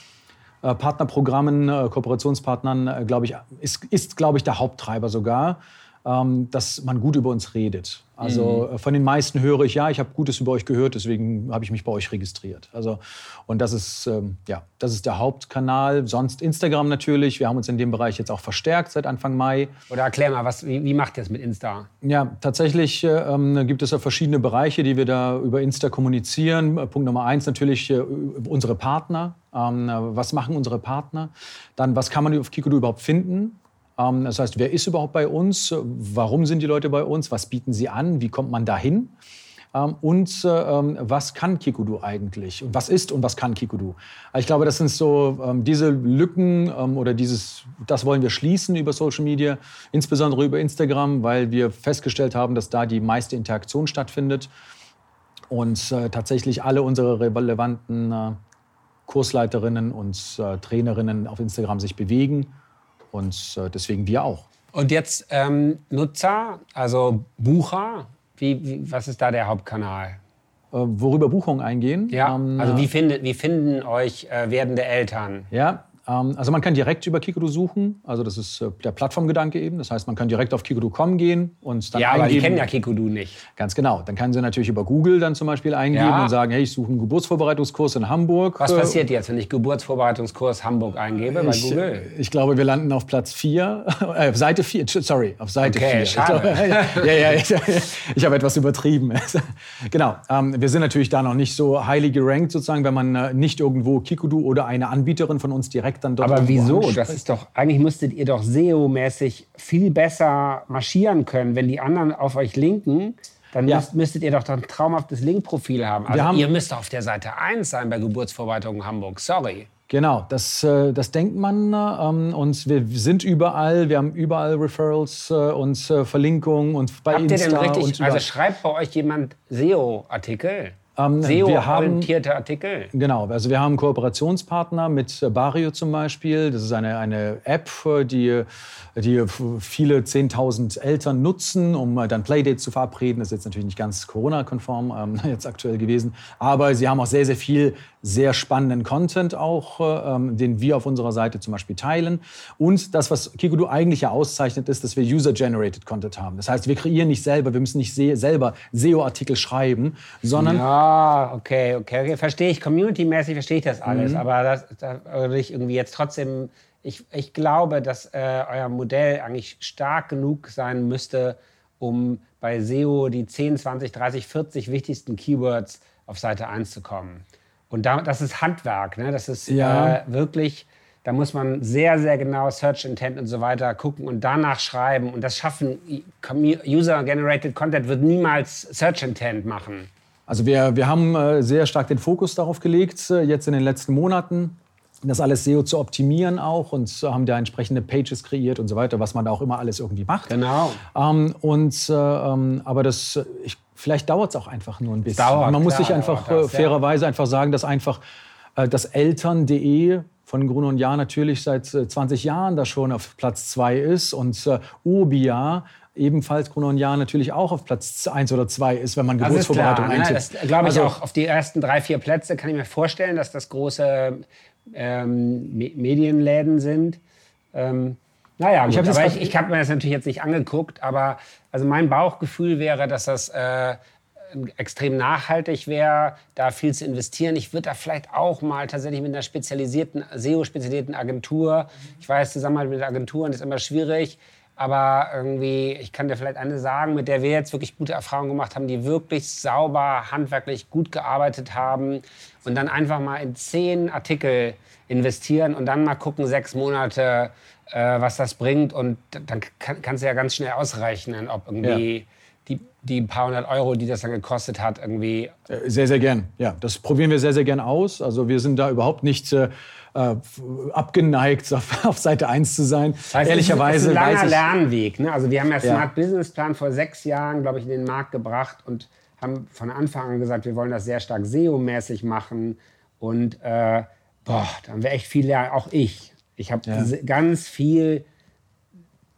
Partnerprogrammen, äh, Kooperationspartnern, äh, glaube ich, ist, ist glaube ich, der Haupttreiber sogar, ähm, dass man gut über uns redet. Also mhm. von den meisten höre ich, ja, ich habe Gutes über euch gehört, deswegen habe ich mich bei euch registriert. Also, und das ist, ähm, ja, das ist der Hauptkanal. Sonst Instagram natürlich. Wir haben uns in dem Bereich jetzt auch verstärkt seit Anfang Mai. Oder erklär mal, was, wie, wie macht ihr es mit Insta? Ja, tatsächlich ähm, gibt es ja verschiedene Bereiche, die wir da über Insta kommunizieren. Punkt Nummer eins natürlich äh, unsere Partner. Ähm, was machen unsere Partner? Dann, was kann man auf Kikodu überhaupt finden? Ähm, das heißt, wer ist überhaupt bei uns? Warum sind die Leute bei uns? Was bieten sie an? Wie kommt man dahin? Ähm, und äh, ähm, was kann Kikudu eigentlich? Und was ist und was kann Kikudu? Ich glaube, das sind so diese Lücken oder dieses, das wollen wir schließen über Social Media, insbesondere über Instagram, weil wir festgestellt haben, dass da die meiste Interaktion stattfindet und äh, tatsächlich alle unsere relevanten äh, Kursleiterinnen und Trainerinnen auf Instagram sich bewegen und äh, deswegen wir auch. Und jetzt ähm, Nutzer, also Bucher, wie, wie, was ist da der Hauptkanal? Äh, worüber Buchungen eingehen. Ja, ähm, also wie, findet, wie finden euch äh, werdende Eltern? Ja, also man kann direkt über Kikodu suchen. Also das ist äh, der Plattformgedanke eben. Das heißt, man kann direkt auf kikodu.com gehen und dann Ja, eingeben. aber die kennen ja Kikodu nicht. Ganz genau. Dann können Sie natürlich über Google dann zum Beispiel eingeben Ja. und sagen, hey, ich suche einen Geburtsvorbereitungskurs in Hamburg. Was Äh, passiert jetzt, wenn ich Geburtsvorbereitungskurs Hamburg eingebe bei ich, Google? ich glaube, wir landen auf Platz 4, äh, Seite 4, sorry, auf Seite Okay, 4. schade. Ich glaube, ja, ja, ich, ich habe etwas übertrieben. genau, ähm, wir sind natürlich da noch nicht so highly gerankt sozusagen, wenn man äh, nicht irgendwo Kikudu oder eine Anbieterin von uns direkt dann dort Aber wieso? Das ist doch, eigentlich müsstet ihr doch SEO-mäßig viel besser marschieren können. Wenn die anderen auf euch linken, dann Ja. müsst, müsstet ihr doch ein traumhaftes Linkprofil haben. Also haben- ihr müsst auf der Seite 1 sein bei Geburtsvorbereitung Hamburg. Sorry. Genau, das, äh, das denkt man. ähm, Und wir sind überall, wir haben überall Referrals äh, und äh, Verlinkungen und bei Habt ihr Insta denn und richtig, also schreibt bei euch jemand SEO-Artikel? Ähm, SEO-orientierte Artikel? Genau, also wir haben Kooperationspartner mit äh, Bario zum Beispiel. Das ist eine, eine App, äh, die, die viele 10.000 Eltern nutzen, um äh, dann Playdates zu verabreden. Das ist jetzt natürlich nicht ganz Corona-konform ähm, jetzt aktuell gewesen. Aber sie haben auch sehr, sehr viel sehr spannenden Content auch, äh, ähm, den wir auf unserer Seite zum Beispiel teilen. Und das, was Kikudu eigentlich ja auszeichnet, ist, dass wir User-Generated Content haben. Das heißt, wir kreieren nicht selber, wir müssen nicht se selber SEO-Artikel schreiben, sondern Ja, okay, okay, okay. Verstehe ich. Community-mäßig verstehe ich das alles. Mhm. Aber das, da würde ich irgendwie jetzt trotzdem. Ich, ich glaube, dass äh, euer Modell eigentlich stark genug sein müsste, um bei SEO die 10, 20, 30, 40 wichtigsten Keywords auf Seite 1 zu kommen. Und da, das ist Handwerk. Ne? Das ist Ja. äh, wirklich. Da muss man sehr, sehr genau Search Intent und so weiter gucken und danach schreiben. Und das schaffen User-Generated Content wird niemals Search Intent machen. Also wir, wir haben äh, sehr stark den Fokus darauf gelegt, äh, jetzt in den letzten Monaten, das alles SEO zu optimieren auch und äh, haben da entsprechende Pages kreiert und so weiter, was man da auch immer alles irgendwie macht. Genau. Ähm, und, äh, ähm, aber das, ich, vielleicht dauert es auch einfach nur ein bisschen. dauert, man muss klar, sich einfach das, äh, fairerweise einfach sagen, dass einfach äh, das Eltern.de von Gruno und Jahr natürlich seit äh, 20 Jahren da schon auf Platz 2 ist und äh, Obia ebenfalls Gruno und Jahr natürlich auch auf Platz 1 oder 2 ist, wenn man Das ist klar. Geburtsvorbereitung Ne? eintippt. Das glaube ich Also- auch. Auf die ersten drei, vier Plätze kann ich mir vorstellen, dass das große ähm, Me- Medienläden sind. Ähm, naja, gut, hab aber grad- ich, ich habe mir das natürlich jetzt nicht angeguckt, aber also mein Bauchgefühl wäre, dass das äh, extrem nachhaltig wäre, da viel zu investieren. Ich würde da vielleicht auch mal tatsächlich mit einer spezialisierten, SEO-spezialisierten Agentur, ich weiß, Zusammenarbeit mit Agenturen ist immer schwierig, aber irgendwie, ich kann dir vielleicht eine sagen, mit der wir jetzt wirklich gute Erfahrungen gemacht haben, die wirklich sauber, handwerklich gut gearbeitet haben und dann einfach mal in zehn Artikel investieren und dann mal gucken, sechs Monate, äh, was das bringt und dann kann, kannst du ja ganz schnell ausrechnen, ob irgendwie die, die paar hundert Euro, die das dann gekostet hat, irgendwie Äh, Sehr, sehr gern. Ja, das probieren wir sehr, sehr gern aus. Also wir sind da überhaupt nicht äh, äh, abgeneigt, auf, auf Seite 1 zu sein. Also Ehrlicherweise es ist ein langer ich, Lernweg. Ne? Also wir haben ja Ja. Smart Business Plan vor sechs Jahren, glaube ich, in den Markt gebracht und haben von Anfang an gesagt, wir wollen das sehr stark SEO-mäßig machen. Und äh, boah, da haben wir echt viel lernen. Auch ich. Ich habe Ja. ganz viel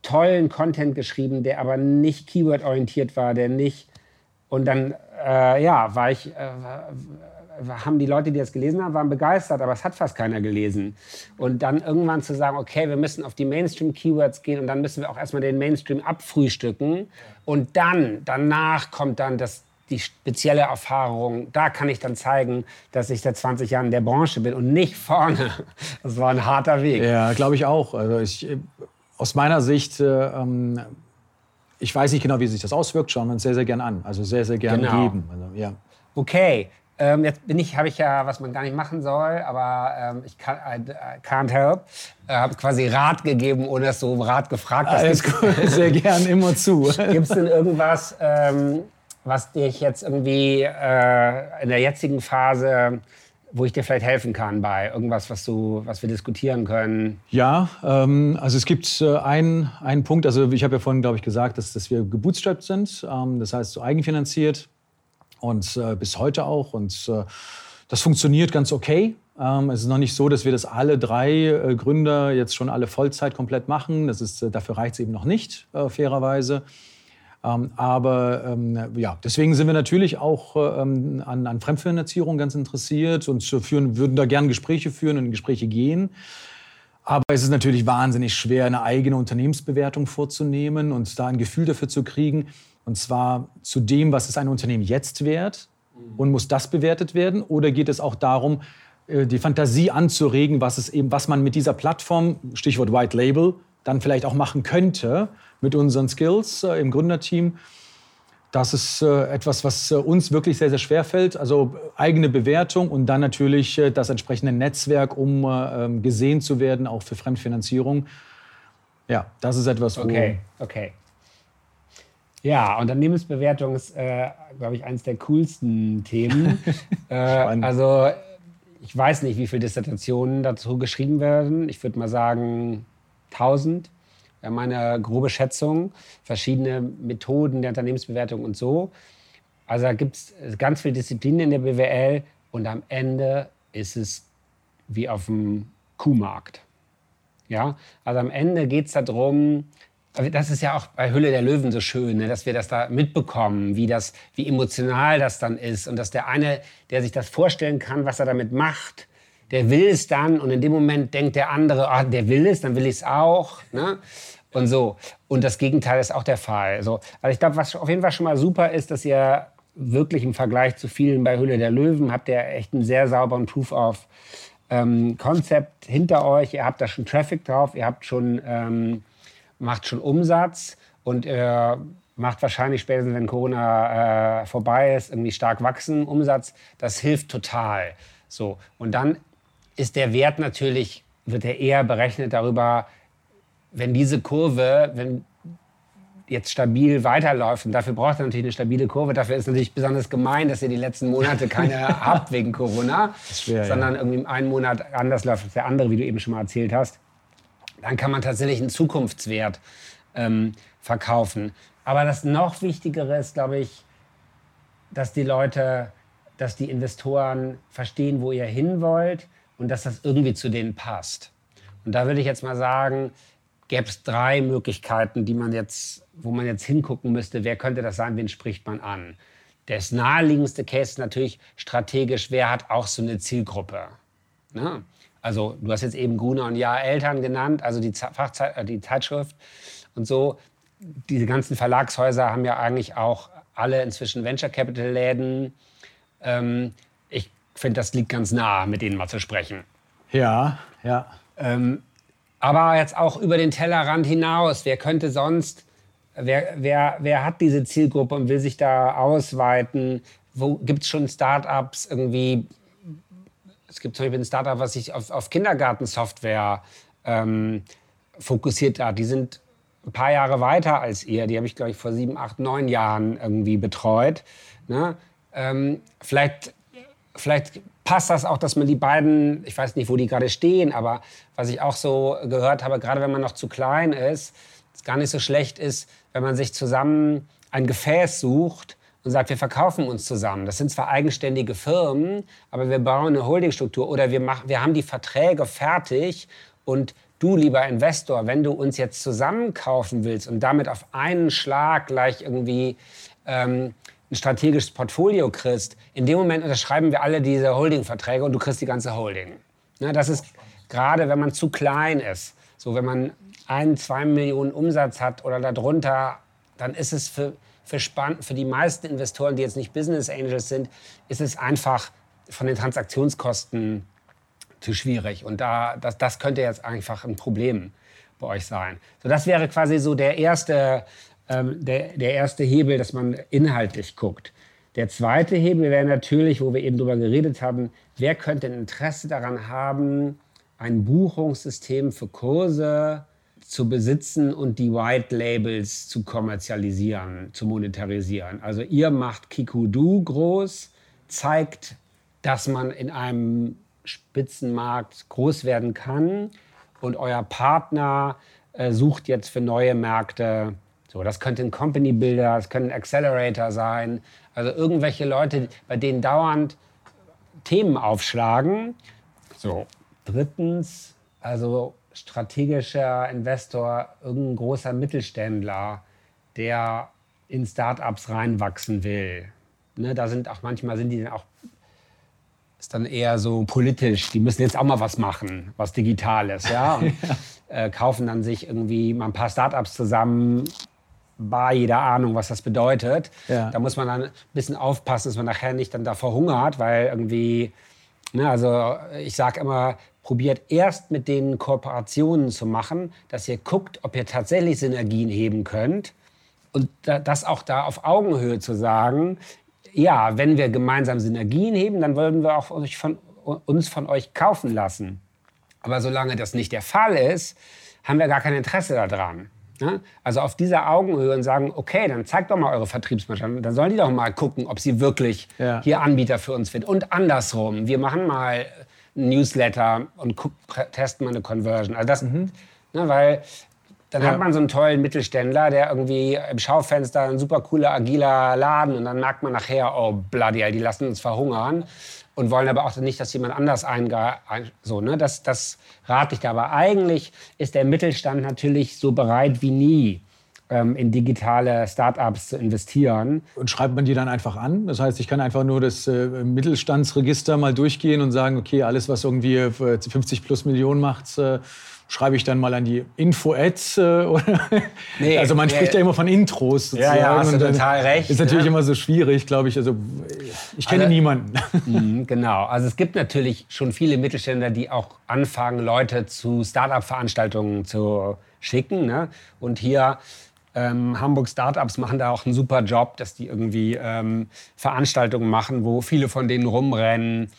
tollen Content geschrieben, der aber nicht Keyword-orientiert war, der nicht. Und dann, äh, ja, war ich, äh, haben die Leute, die das gelesen haben, waren begeistert, aber es hat fast keiner gelesen. Und dann irgendwann zu sagen, okay, wir müssen auf die Mainstream-Keywords gehen und dann müssen wir auch erstmal den Mainstream abfrühstücken. Und dann, danach kommt dann das, die spezielle Erfahrung. Da kann ich dann zeigen, dass ich seit 20 Jahren in der Branche bin und nicht vorne. Das war ein harter Weg. Ja, glaube ich auch. Also ich, aus meiner Sicht, äh, ähm, ich weiß nicht genau, wie sich das auswirkt, schauen wir uns sehr, sehr gern an. Also sehr, sehr gern Genau. geben. Also, ja. Okay, ähm, jetzt bin ich, habe ich ja, was man gar nicht machen soll, aber ähm, ich kann, I, I can't help. Äh, habe quasi Rat gegeben, ohne dass du um Rat gefragt hast. Alles gut, sehr gern, immer zu. Gibt es denn irgendwas, ähm, was dich jetzt irgendwie äh, in der jetzigen Phase wo ich dir vielleicht helfen kann bei irgendwas, was, du, was wir diskutieren können? Ja, ähm, also es gibt äh, einen, einen Punkt, also ich habe ja vorhin, glaube ich, gesagt, dass, dass wir gebootstrapped sind, ähm, das heißt so eigenfinanziert und äh, bis heute auch und äh, das funktioniert ganz okay. Ähm, es ist noch nicht so, dass wir das alle drei äh, Gründer jetzt schon alle Vollzeit komplett machen. Das ist, äh, dafür reicht es eben noch nicht, fairerweise. Ähm, aber ähm, ja, deswegen sind wir natürlich auch ähm, an, an, Fremdfinanzierung ganz interessiert und führen, würden da gerne Gespräche führen und in Gespräche gehen. Aber es ist natürlich wahnsinnig schwer, eine eigene Unternehmensbewertung vorzunehmen und da ein Gefühl dafür zu kriegen. Und zwar zu dem, was ist ein Unternehmen jetzt wert und muss das bewertet werden? Oder geht es auch darum, äh, die Fantasie anzuregen, was, es eben, was man mit dieser Plattform, Stichwort White Label, dann vielleicht auch machen könnte mit unseren Skills äh, im Gründerteam. Das ist äh, etwas, was äh, uns wirklich sehr, sehr schwer fällt. Also eigene Bewertung und dann natürlich äh, das entsprechende Netzwerk, um äh, ähm, gesehen zu werden, auch für Fremdfinanzierung. Ja, das ist etwas, wo... Okay, okay. Ja, Unternehmensbewertung ist, äh, glaube ich, eines der coolsten Themen. also ich weiß nicht, wie viele Dissertationen dazu geschrieben werden. Ich würde mal sagen 1000. Wir haben eine grobe Schätzung, verschiedene Methoden der Unternehmensbewertung und so. Also da gibt es ganz viele Disziplinen in der BWL und am Ende ist es wie auf dem Kuhmarkt. Ja, also am Ende geht es darum, das ist ja auch bei Hülle der Löwen so schön, ne, dass wir das da mitbekommen, wie, das, wie emotional das dann ist und dass der eine, der sich das vorstellen kann, was er damit macht, der will es dann und in dem Moment denkt der andere, ah, der will es, dann will ich es auch. Ne? Und so. Und das Gegenteil ist auch der Fall. Also, also ich glaube, was auf jeden Fall schon mal super ist, dass ihr wirklich im Vergleich zu vielen bei Hülle der Löwen habt ihr echt einen sehr sauberen Proof of ähm, Concept hinter euch. Ihr habt da schon Traffic drauf, ihr habt schon, ähm, macht schon Umsatz und ihr macht wahrscheinlich spätestens, wenn Corona äh, vorbei ist, irgendwie stark wachsen Umsatz. Das hilft total. So. Und dann ist der Wert natürlich, wird er eher berechnet darüber, wenn diese Kurve, wenn jetzt stabil weiterläuft, und dafür braucht er natürlich eine stabile Kurve, dafür ist natürlich besonders gemein, dass ihr die letzten Monate keine habt wegen Corona, schwer, sondern ja. irgendwie einen Monat anders läuft als der andere, wie du eben schon mal erzählt hast, dann kann man tatsächlich einen Zukunftswert ähm, verkaufen. Aber das noch Wichtigere ist, glaube ich, dass die Leute, dass die Investoren verstehen, wo ihr hin wollt und dass das irgendwie zu denen passt. Und da würde ich jetzt mal sagen, gäbe es drei Möglichkeiten, die man jetzt, wo man jetzt hingucken müsste, wer könnte das sein, wen spricht man an. Das naheliegendste Case ist natürlich strategisch, wer hat auch so eine Zielgruppe. Ne? Also du hast jetzt eben Gruner und Ja Eltern genannt, also die, Fachzeit, äh, die Zeitschrift und so. Diese ganzen Verlagshäuser haben ja eigentlich auch alle inzwischen Venture Capital Läden. Ähm, finde, das liegt ganz nah, mit denen mal zu sprechen. Ja, ja. Ähm, aber jetzt auch über den Tellerrand hinaus. Wer könnte sonst, wer, wer, wer hat diese Zielgruppe und will sich da ausweiten? Wo gibt es schon Startups irgendwie? Es gibt zum Beispiel ein Startup, was sich auf, auf Kindergartensoftware ähm, fokussiert hat. Die sind ein paar Jahre weiter als ihr. Die habe ich, glaube ich, vor sieben, acht, neun Jahren irgendwie betreut. Ne? Ähm, vielleicht vielleicht passt das auch, dass man die beiden, ich weiß nicht, wo die gerade stehen, aber was ich auch so gehört habe, gerade wenn man noch zu klein ist, es gar nicht so schlecht ist, wenn man sich zusammen ein Gefäß sucht und sagt, wir verkaufen uns zusammen. Das sind zwar eigenständige Firmen, aber wir bauen eine Holdingstruktur oder wir, machen, wir haben die Verträge fertig und du, lieber Investor, wenn du uns jetzt zusammen kaufen willst und damit auf einen Schlag gleich irgendwie ähm, ein strategisches Portfolio kriegst, in dem Moment unterschreiben wir alle diese Holding-Verträge und du kriegst die ganze Holding. Ne, das ist gerade, wenn man zu klein ist. So, wenn man ein, zwei Millionen Umsatz hat oder darunter, dann ist es für, für, für die meisten Investoren, die jetzt nicht Business Angels sind, ist es einfach von den Transaktionskosten zu schwierig. Und da, das, das könnte jetzt einfach ein Problem bei euch sein. So, das wäre quasi so der erste ähm, der, der erste Hebel, dass man inhaltlich guckt. Der zweite Hebel wäre natürlich, wo wir eben drüber geredet haben, wer könnte ein Interesse daran haben, ein Buchungssystem für Kurse zu besitzen und die White Labels zu kommerzialisieren, zu monetarisieren. Also ihr macht Kikudu groß, zeigt, dass man in einem Spitzenmarkt groß werden kann und euer Partner äh, sucht jetzt für neue Märkte. So, das könnte ein Company Builder, das könnte ein Accelerator sein. Also irgendwelche Leute, bei denen dauernd Themen aufschlagen. So. Drittens, also strategischer Investor, irgendein großer Mittelständler, der in Startups reinwachsen will. Ne, da sind auch manchmal sind die dann auch ist dann eher so politisch. Die müssen jetzt auch mal was machen, was Digitales, ja. Und, äh, kaufen dann sich irgendwie mal ein paar Startups zusammen, bar jeder Ahnung, was das bedeutet. Ja. Da muss man dann ein bisschen aufpassen, dass man nachher nicht dann da verhungert, weil irgendwie, ne, also ich sage immer, probiert erst mit denen Kooperationen zu machen, dass ihr guckt, ob ihr tatsächlich Synergien heben könnt. Und das auch da auf Augenhöhe zu sagen, ja, wenn wir gemeinsam Synergien heben, dann wollen wir auch von, uns von euch kaufen lassen. Aber solange das nicht der Fall ist, haben wir gar kein Interesse daran. Ne? Also auf dieser Augenhöhe und sagen, okay, dann zeigt doch mal eure Vertriebsmannschaft. Dann sollen die doch mal gucken, ob sie wirklich ja. hier Anbieter für uns finden. Und andersrum, wir machen mal ein Newsletter und testen mal eine Conversion. Also das, mhm. ne, weil dann ja. hat man so einen tollen Mittelständler, der irgendwie im Schaufenster ein super cooler, agiler Laden und dann merkt man nachher, oh bloody hell, die lassen uns verhungern und wollen aber auch nicht, dass jemand anders eingeht. So, ne? das, das rate ich da. Aber eigentlich ist der Mittelstand natürlich so bereit wie nie ähm, in digitale Startups zu investieren. Und schreibt man die dann einfach an? Das heißt, ich kann einfach nur das äh, Mittelstandsregister mal durchgehen und sagen, okay, alles, was irgendwie 50 plus Millionen macht, äh, schreibe ich dann mal an die Info-Ads. Äh, nee, also man nee. spricht ja immer von Intros. Sozusagen. Ja, ja, hast du total recht. Ist natürlich ja. immer so schwierig, glaube ich. Also ich kenne also, niemanden. Mhm, genau. Also es gibt natürlich schon viele Mittelständler, die auch anfangen, Leute zu Start-up-Veranstaltungen zu schicken. Ne? Und hier ähm, Hamburg Startups machen da auch einen super Job, dass die irgendwie ähm, Veranstaltungen machen, wo viele von denen rumrennen.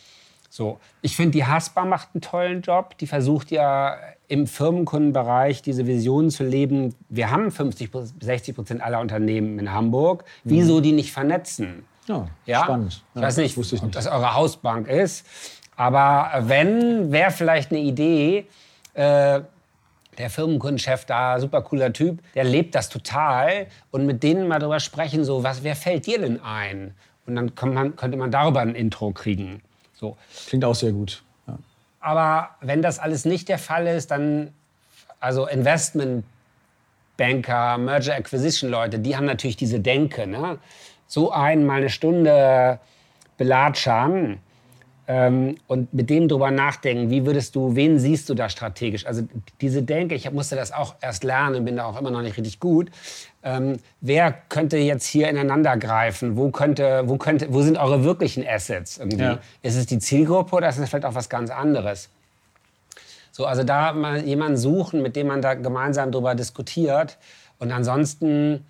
So, ich finde, die Haspa macht einen tollen Job. Die versucht ja im Firmenkundenbereich diese Vision zu leben. Wir haben 50 bis 60 Prozent aller Unternehmen in Hamburg. Wieso die nicht vernetzen? Ja, ja? spannend. Ich weiß nicht, ich nicht, ob das eure Hausbank ist. Aber wenn, wäre vielleicht eine Idee, äh, der Firmenkundenchef da, super cooler Typ, der lebt das total und mit denen mal drüber sprechen, so, was, wer fällt dir denn ein? Und dann man, könnte man darüber ein Intro kriegen. So. Klingt auch sehr gut. Aber wenn das alles nicht der Fall ist, dann, also Investmentbanker, Merger Acquisition Leute, die haben natürlich diese Denke. Ne? So einen mal eine Stunde belatschern ähm, und mit dem drüber nachdenken, wie würdest du, wen siehst du da strategisch? Also diese Denke, ich musste das auch erst lernen, bin da auch immer noch nicht richtig gut. Ähm, wer könnte jetzt hier ineinander greifen? Wo, könnte, wo, könnte, wo sind eure wirklichen Assets? Irgendwie? Ja. Ist es die Zielgruppe oder ist es vielleicht auch was ganz anderes? So, also da mal jemanden suchen, mit dem man da gemeinsam drüber diskutiert. Und ansonsten,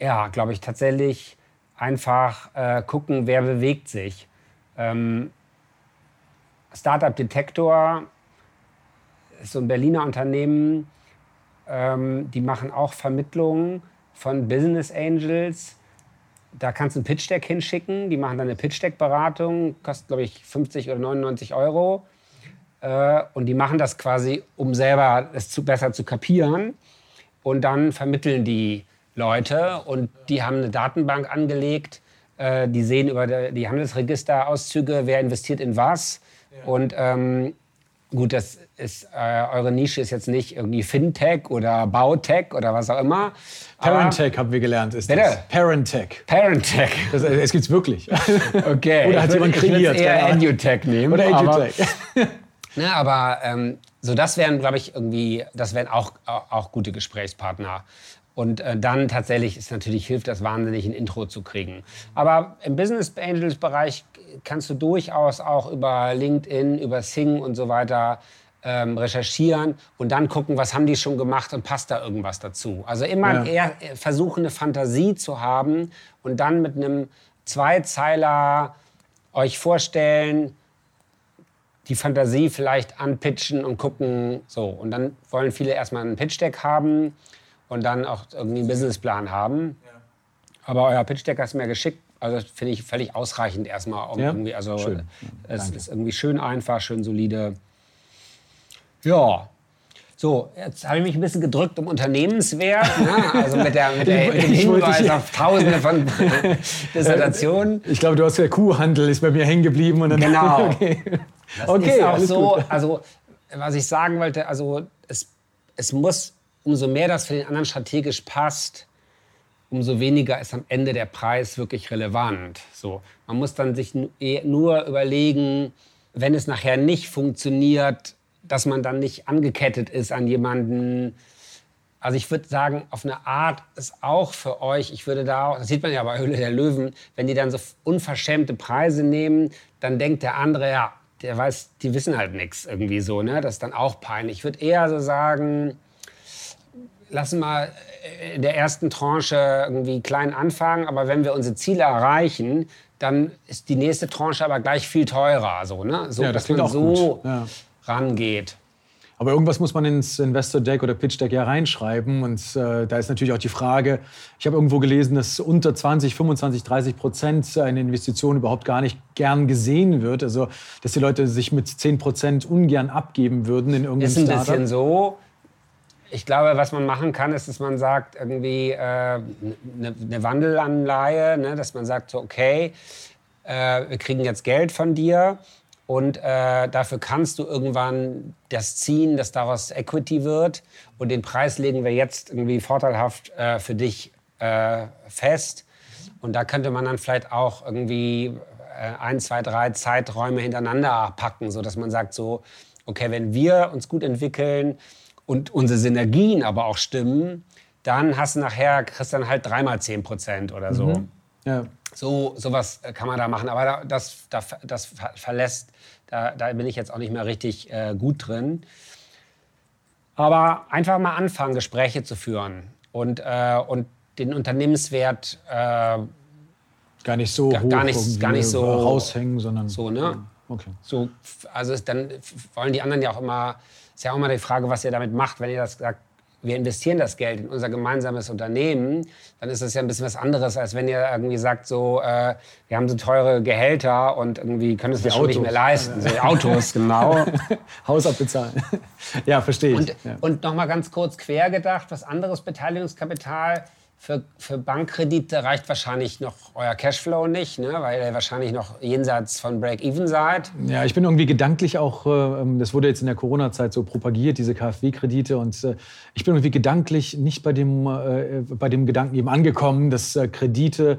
ja, glaube ich tatsächlich einfach äh, gucken, wer bewegt sich. Ähm, Startup Detektor ist so ein Berliner Unternehmen, ähm, die machen auch Vermittlungen von Business Angels. Da kannst du ein Pitch Deck hinschicken. Die machen dann eine Pitch Deck Beratung, kostet glaube ich 50 oder 99 Euro. Äh, und die machen das quasi, um selber es zu, besser zu kapieren. Und dann vermitteln die Leute und die haben eine Datenbank angelegt äh, die sehen über die Handelsregisterauszüge, wer investiert in was. Ja. Und ähm, gut, das ist, äh, eure Nische ist jetzt nicht irgendwie Fintech oder Bautech oder was auch immer. Parentech haben wir gelernt, ist bitte? das. Parentech. Parentech. Das, äh, es gibt's wirklich. Okay. oder hat jemand kreiert? Ich eher Edutech nehmen. Oder Edutech. Aber, ne, aber ähm, so das wären, glaube ich, irgendwie, das wären auch, auch gute Gesprächspartner. Und äh, dann tatsächlich ist natürlich hilft das wahnsinnig, ein Intro zu kriegen. Aber im Business Angels Bereich kannst du durchaus auch über LinkedIn, über Sing und so weiter ähm, recherchieren und dann gucken, was haben die schon gemacht und passt da irgendwas dazu. Also immer ja. eher versuchen, eine Fantasie zu haben und dann mit einem Zweizeiler euch vorstellen, die Fantasie vielleicht anpitchen und gucken, so. Und dann wollen viele erstmal ein Pitch-Deck haben und dann auch irgendwie einen Businessplan haben. Aber euer Pitch-Deck ist mir geschickt. Also finde ich völlig ausreichend erstmal. Um Ja? irgendwie, also Schön. es Danke. ist irgendwie schön einfach, schön solide. Ja. So, jetzt habe ich mich ein bisschen gedrückt um Unternehmenswert. Ne? Also mit, der, mit, der, dem Hinweis auf tausende von Dissertationen. Ich glaube, du hast der Kuhhandel ist bei mir hängen geblieben. Und dann, Genau. Okay, Das okay ist auch alles so, gut. also was ich sagen wollte, also es, es muss, umso mehr das für den anderen strategisch passt, umso weniger ist am Ende der Preis wirklich relevant. So, man muss dann sich eh- nur überlegen, wenn es nachher nicht funktioniert, dass man dann nicht angekettet ist an jemanden. Also ich würde sagen, auf eine Art ist auch für euch, ich würde da auch, das sieht man ja bei Höhle der Löwen, wenn die dann so unverschämte Preise nehmen, dann denkt der andere, ja, der weiß, die wissen halt nichts irgendwie so, ne? Das ist dann auch peinlich. Ich würde eher so sagen, lassen mal äh, in der ersten Tranche irgendwie klein anfangen, aber wenn wir unsere Ziele erreichen, dann ist die nächste Tranche aber gleich viel teurer, so, ne? So, Ja, das dass man so. Ja. rangeht. Aber irgendwas muss man ins Investor Deck oder Pitch Deck ja reinschreiben. Und äh, da ist natürlich auch die Frage, ich habe irgendwo gelesen, dass unter 20, 25, 30 Prozent eine Investition überhaupt gar nicht gern gesehen wird. Also, dass die Leute sich mit 10 Prozent ungern abgeben würden in irgendeinem Ist ein Startup. bisschen so. Ich glaube, was man machen kann, ist, dass man sagt, irgendwie eine äh, ne Wandelanleihe, ne? dass man sagt, so, okay, äh, wir kriegen jetzt Geld von dir und äh, dafür kannst du irgendwann das ziehen, dass daraus Equity wird und den Preis legen wir jetzt irgendwie vorteilhaft äh, für dich äh, fest. Und da könnte man dann vielleicht auch irgendwie äh, ein, zwei, drei Zeiträume hintereinander packen, sodass man sagt so, okay, wenn wir uns gut entwickeln und unsere Synergien aber auch stimmen, dann hast du nachher, kriegst dann halt dreimal 10 Prozent oder so. Ja. So sowas kann man da machen, aber da, das, da, das ver- verlässt, da, da bin ich jetzt auch nicht mehr richtig äh, gut drin. Aber einfach mal anfangen, Gespräche zu führen und, äh, und den Unternehmenswert äh, Gar nicht so Gar- hoch gar nicht- gar nicht so- raushängen, sondern so, ne? Okay. So, also dann wollen die anderen ja auch immer, ist ja auch immer die Frage, was ihr damit macht, wenn ihr das sagt, wir investieren das Geld in unser gemeinsames Unternehmen, dann ist das ja ein bisschen was anderes, als wenn ihr irgendwie sagt, so, äh, wir haben so teure Gehälter und irgendwie können es das schon nicht mehr leisten. So, Autos, genau. Haus abbezahlen. ja, verstehe ich. Und, ja. und noch mal ganz kurz quer gedacht, was anderes Beteiligungskapital für, für Bankkredite reicht wahrscheinlich noch euer Cashflow nicht, ne? weil ihr wahrscheinlich noch jenseits von Break-Even seid. Ja, ich bin irgendwie gedanklich auch, äh, ähm, das wurde jetzt in der Corona-Zeit so propagiert, diese KfW-Kredite. Und äh, ich bin irgendwie gedanklich nicht bei dem, äh, bei dem Gedanken eben angekommen, dass äh, Kredite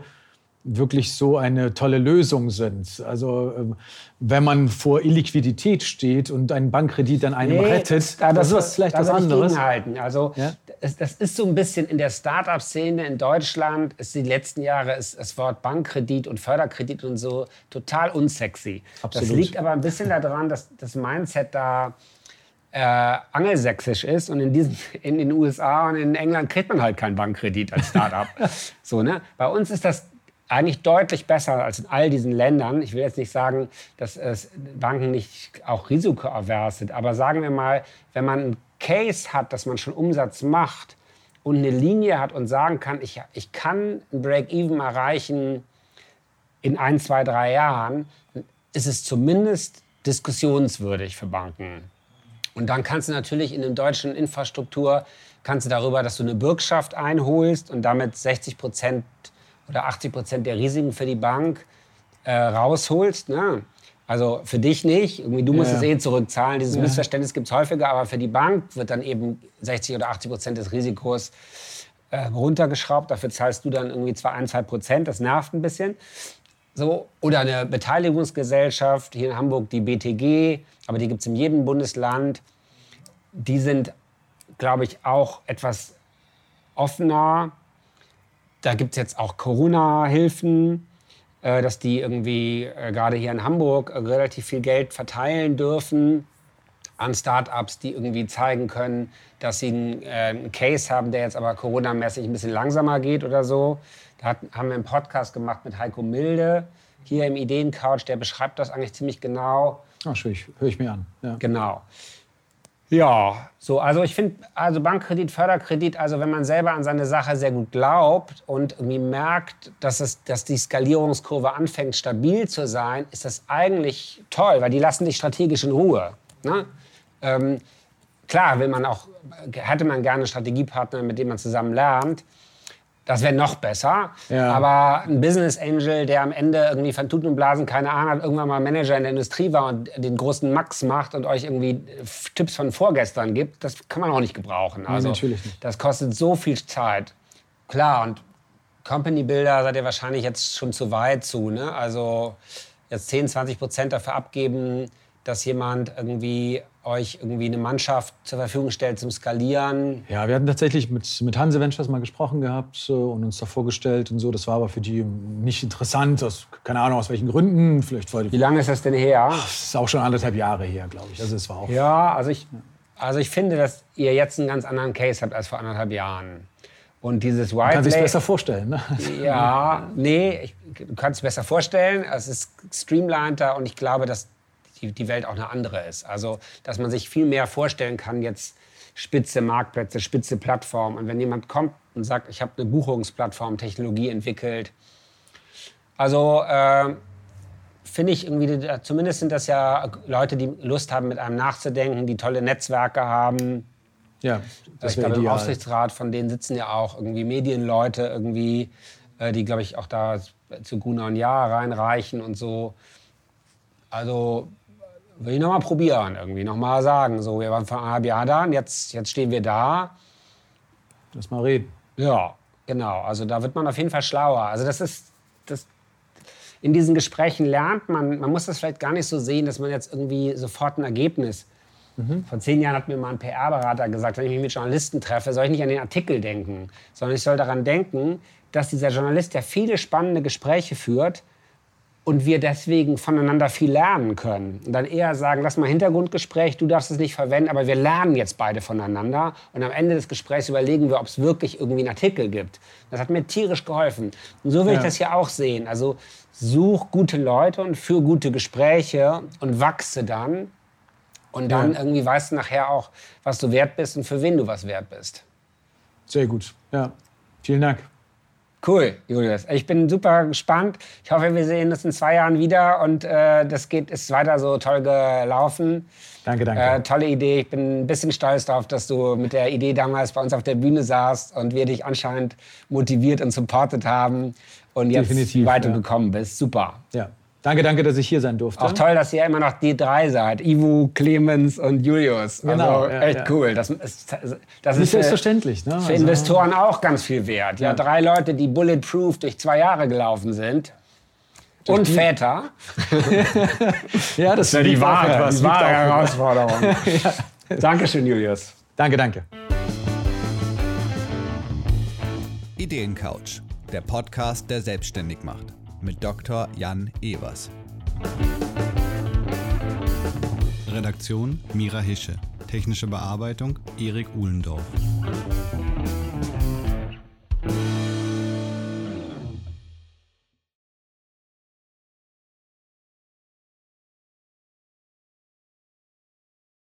wirklich so eine tolle Lösung sind. Also ähm, wenn man vor Illiquidität steht und ein Bankkredit dann einem rettet, da- das ist was, vielleicht da was anderes. Also Ja? das, das ist so ein bisschen in der Start-up-Szene in Deutschland, ist die letzten Jahre ist das Wort Bankkredit und Förderkredit und so total unsexy. Das Absolut. liegt aber ein bisschen daran, dass das Mindset da äh, angelsächsisch ist und in, diesen, in den USA und in England kriegt man halt keinen Bankkredit als Start-up. so, ne? Bei uns ist das eigentlich deutlich besser als in all diesen Ländern. Ich will jetzt nicht sagen, dass es Banken nicht auch risikoavers sind, aber sagen wir mal, wenn man einen Case hat, dass man schon Umsatz macht und eine Linie hat und sagen kann, ich, ich kann ein Break-Even erreichen in ein, zwei, drei Jahren, ist es zumindest diskussionswürdig für Banken. Und dann kannst du natürlich in der deutschen Infrastruktur, kannst du darüber, dass du eine Bürgschaft einholst und damit 60 Prozent oder 80 Prozent der Risiken für die Bank äh, rausholst. Ne? Also für dich nicht, irgendwie, du musst Ja. es eh zurückzahlen. Dieses Missverständnis gibt es häufiger, aber für die Bank wird dann eben 60 oder 80 Prozent des Risikos äh, runtergeschraubt. Dafür zahlst du dann irgendwie zwar ein, zwei Prozent, das nervt ein bisschen. So, oder eine Beteiligungsgesellschaft, hier in Hamburg die BTG, aber die gibt es in jedem Bundesland. Die sind, glaube ich, auch etwas offener. Da gibt es jetzt auch Corona-Hilfen, äh, dass die irgendwie äh, gerade hier in Hamburg äh, relativ viel Geld verteilen dürfen an Startups, die irgendwie zeigen können, dass sie einen, äh, einen Case haben, der jetzt aber Corona-mäßig ein bisschen langsamer geht oder so. Da hat, haben wir einen Podcast gemacht mit Heiko Milde hier im Ideencouch, der beschreibt das eigentlich ziemlich genau. Ach, höre ich, hör ich mir an. Ja. Genau. Ja, so, also ich finde, also Bankkredit, Förderkredit, also wenn man selber an seine Sache sehr gut glaubt und irgendwie merkt, dass, es, dass die Skalierungskurve anfängt stabil zu sein, ist das eigentlich toll, weil die lassen dich strategisch in Ruhe. Ne? Ähm, klar will man auch, hätte man gerne Strategiepartner, mit dem man zusammen lernt, das wäre noch besser. Ja. Aber ein Business Angel, der am Ende irgendwie von Tuten und Blasen keine Ahnung hat, irgendwann mal Manager in der Industrie war und den großen Max macht und euch irgendwie Tipps von vorgestern gibt, das kann man auch nicht gebrauchen. Also, nee, natürlich nicht. Das kostet so viel Zeit. Klar, und Company Builder seid ihr wahrscheinlich jetzt schon zu weit zu. Ne? Also jetzt 10, 20 Prozent dafür abgeben, dass jemand irgendwie euch irgendwie eine Mannschaft zur Verfügung stellt zum Skalieren? Ja, wir hatten tatsächlich mit, mit Hanse Ventures mal gesprochen gehabt äh, und uns da vorgestellt und so. Das war aber für die nicht interessant, aus, keine Ahnung aus welchen Gründen. Vielleicht Wie lange ist das denn her? Das ist auch schon anderthalb Jahre her, glaube ich. Also es war auch ja, also ich, also ich finde, dass ihr jetzt einen ganz anderen Case habt als vor anderthalb Jahren. Und dieses White Kann sich besser vorstellen, ne? Ja, nee, ich, du kannst es besser vorstellen. Es ist streamliner und ich glaube, dass die, die Welt auch eine andere ist. Also, dass man sich viel mehr vorstellen kann, jetzt spitze Marktplätze, spitze Plattformen. Und wenn jemand kommt und sagt, ich habe eine Buchungsplattform, Technologie entwickelt, also äh, finde ich irgendwie, zumindest sind das ja Leute, die Lust haben, mit einem nachzudenken, die tolle Netzwerke haben. Ja, das ich glaube, im Aufsichtsrat von denen sitzen ja auch irgendwie Medienleute, irgendwie, äh, die, glaube ich, auch da zu Guna und Ja reinreichen und so. Also will ich nochmal probieren, irgendwie nochmal sagen. So, wir waren vor einem Jahr da und jetzt, jetzt stehen wir da. Lass mal reden. Ja, genau. Also da wird man auf jeden Fall schlauer. Also das ist, das, in diesen Gesprächen lernt man, man muss das vielleicht gar nicht so sehen, dass man jetzt irgendwie sofort ein Ergebnis. Mhm. Vor zehn Jahren hat mir mal ein PR-Berater gesagt, wenn ich mich mit Journalisten treffe, soll ich nicht an den Artikel denken, sondern ich soll daran denken, dass dieser Journalist, der viele spannende Gespräche führt, und wir deswegen voneinander viel lernen können. Und dann eher sagen, lass mal Hintergrundgespräch, du darfst es nicht verwenden, aber wir lernen jetzt beide voneinander. Und am Ende des Gesprächs überlegen wir, ob es wirklich irgendwie einen Artikel gibt. Das hat mir tierisch geholfen. Und so will ja. ich das hier auch sehen. Also such gute Leute und führe gute Gespräche und wachse dann. Und dann ja. irgendwie weißt du nachher auch, was du wert bist und für wen du was wert bist. Sehr gut. Ja. Vielen Dank. Cool, Julius. Ich bin super gespannt. Ich hoffe, wir sehen uns in zwei Jahren wieder und äh, das geht, ist weiter so toll gelaufen. Danke, danke. Äh, tolle Idee. Ich bin ein bisschen stolz darauf, dass du mit der Idee damals bei uns auf der Bühne saßt und wir dich anscheinend motiviert und supportet haben und jetzt Definitiv, weitergekommen ja. bist. Super. Ja. Danke, danke, dass ich hier sein durfte. Auch toll, dass ihr immer noch die drei seid. Ivo, Clemens und Julius. Genau. Also ja, echt ja. cool. Das ist, das ist selbstverständlich. Ne? Für also Investoren auch ganz viel wert. Ja, ja, drei Leute, die bulletproof durch zwei Jahre gelaufen sind. Durch und die? Väter. ja, das, ist ja die wahre, was wahre Herausforderung. ja. Dankeschön, Julius. Danke, danke. Ideencouch, der Podcast, der selbstständig macht mit Dr. Jan Evers. Redaktion Mira Hische. Technische Bearbeitung Erik Uhlendorf.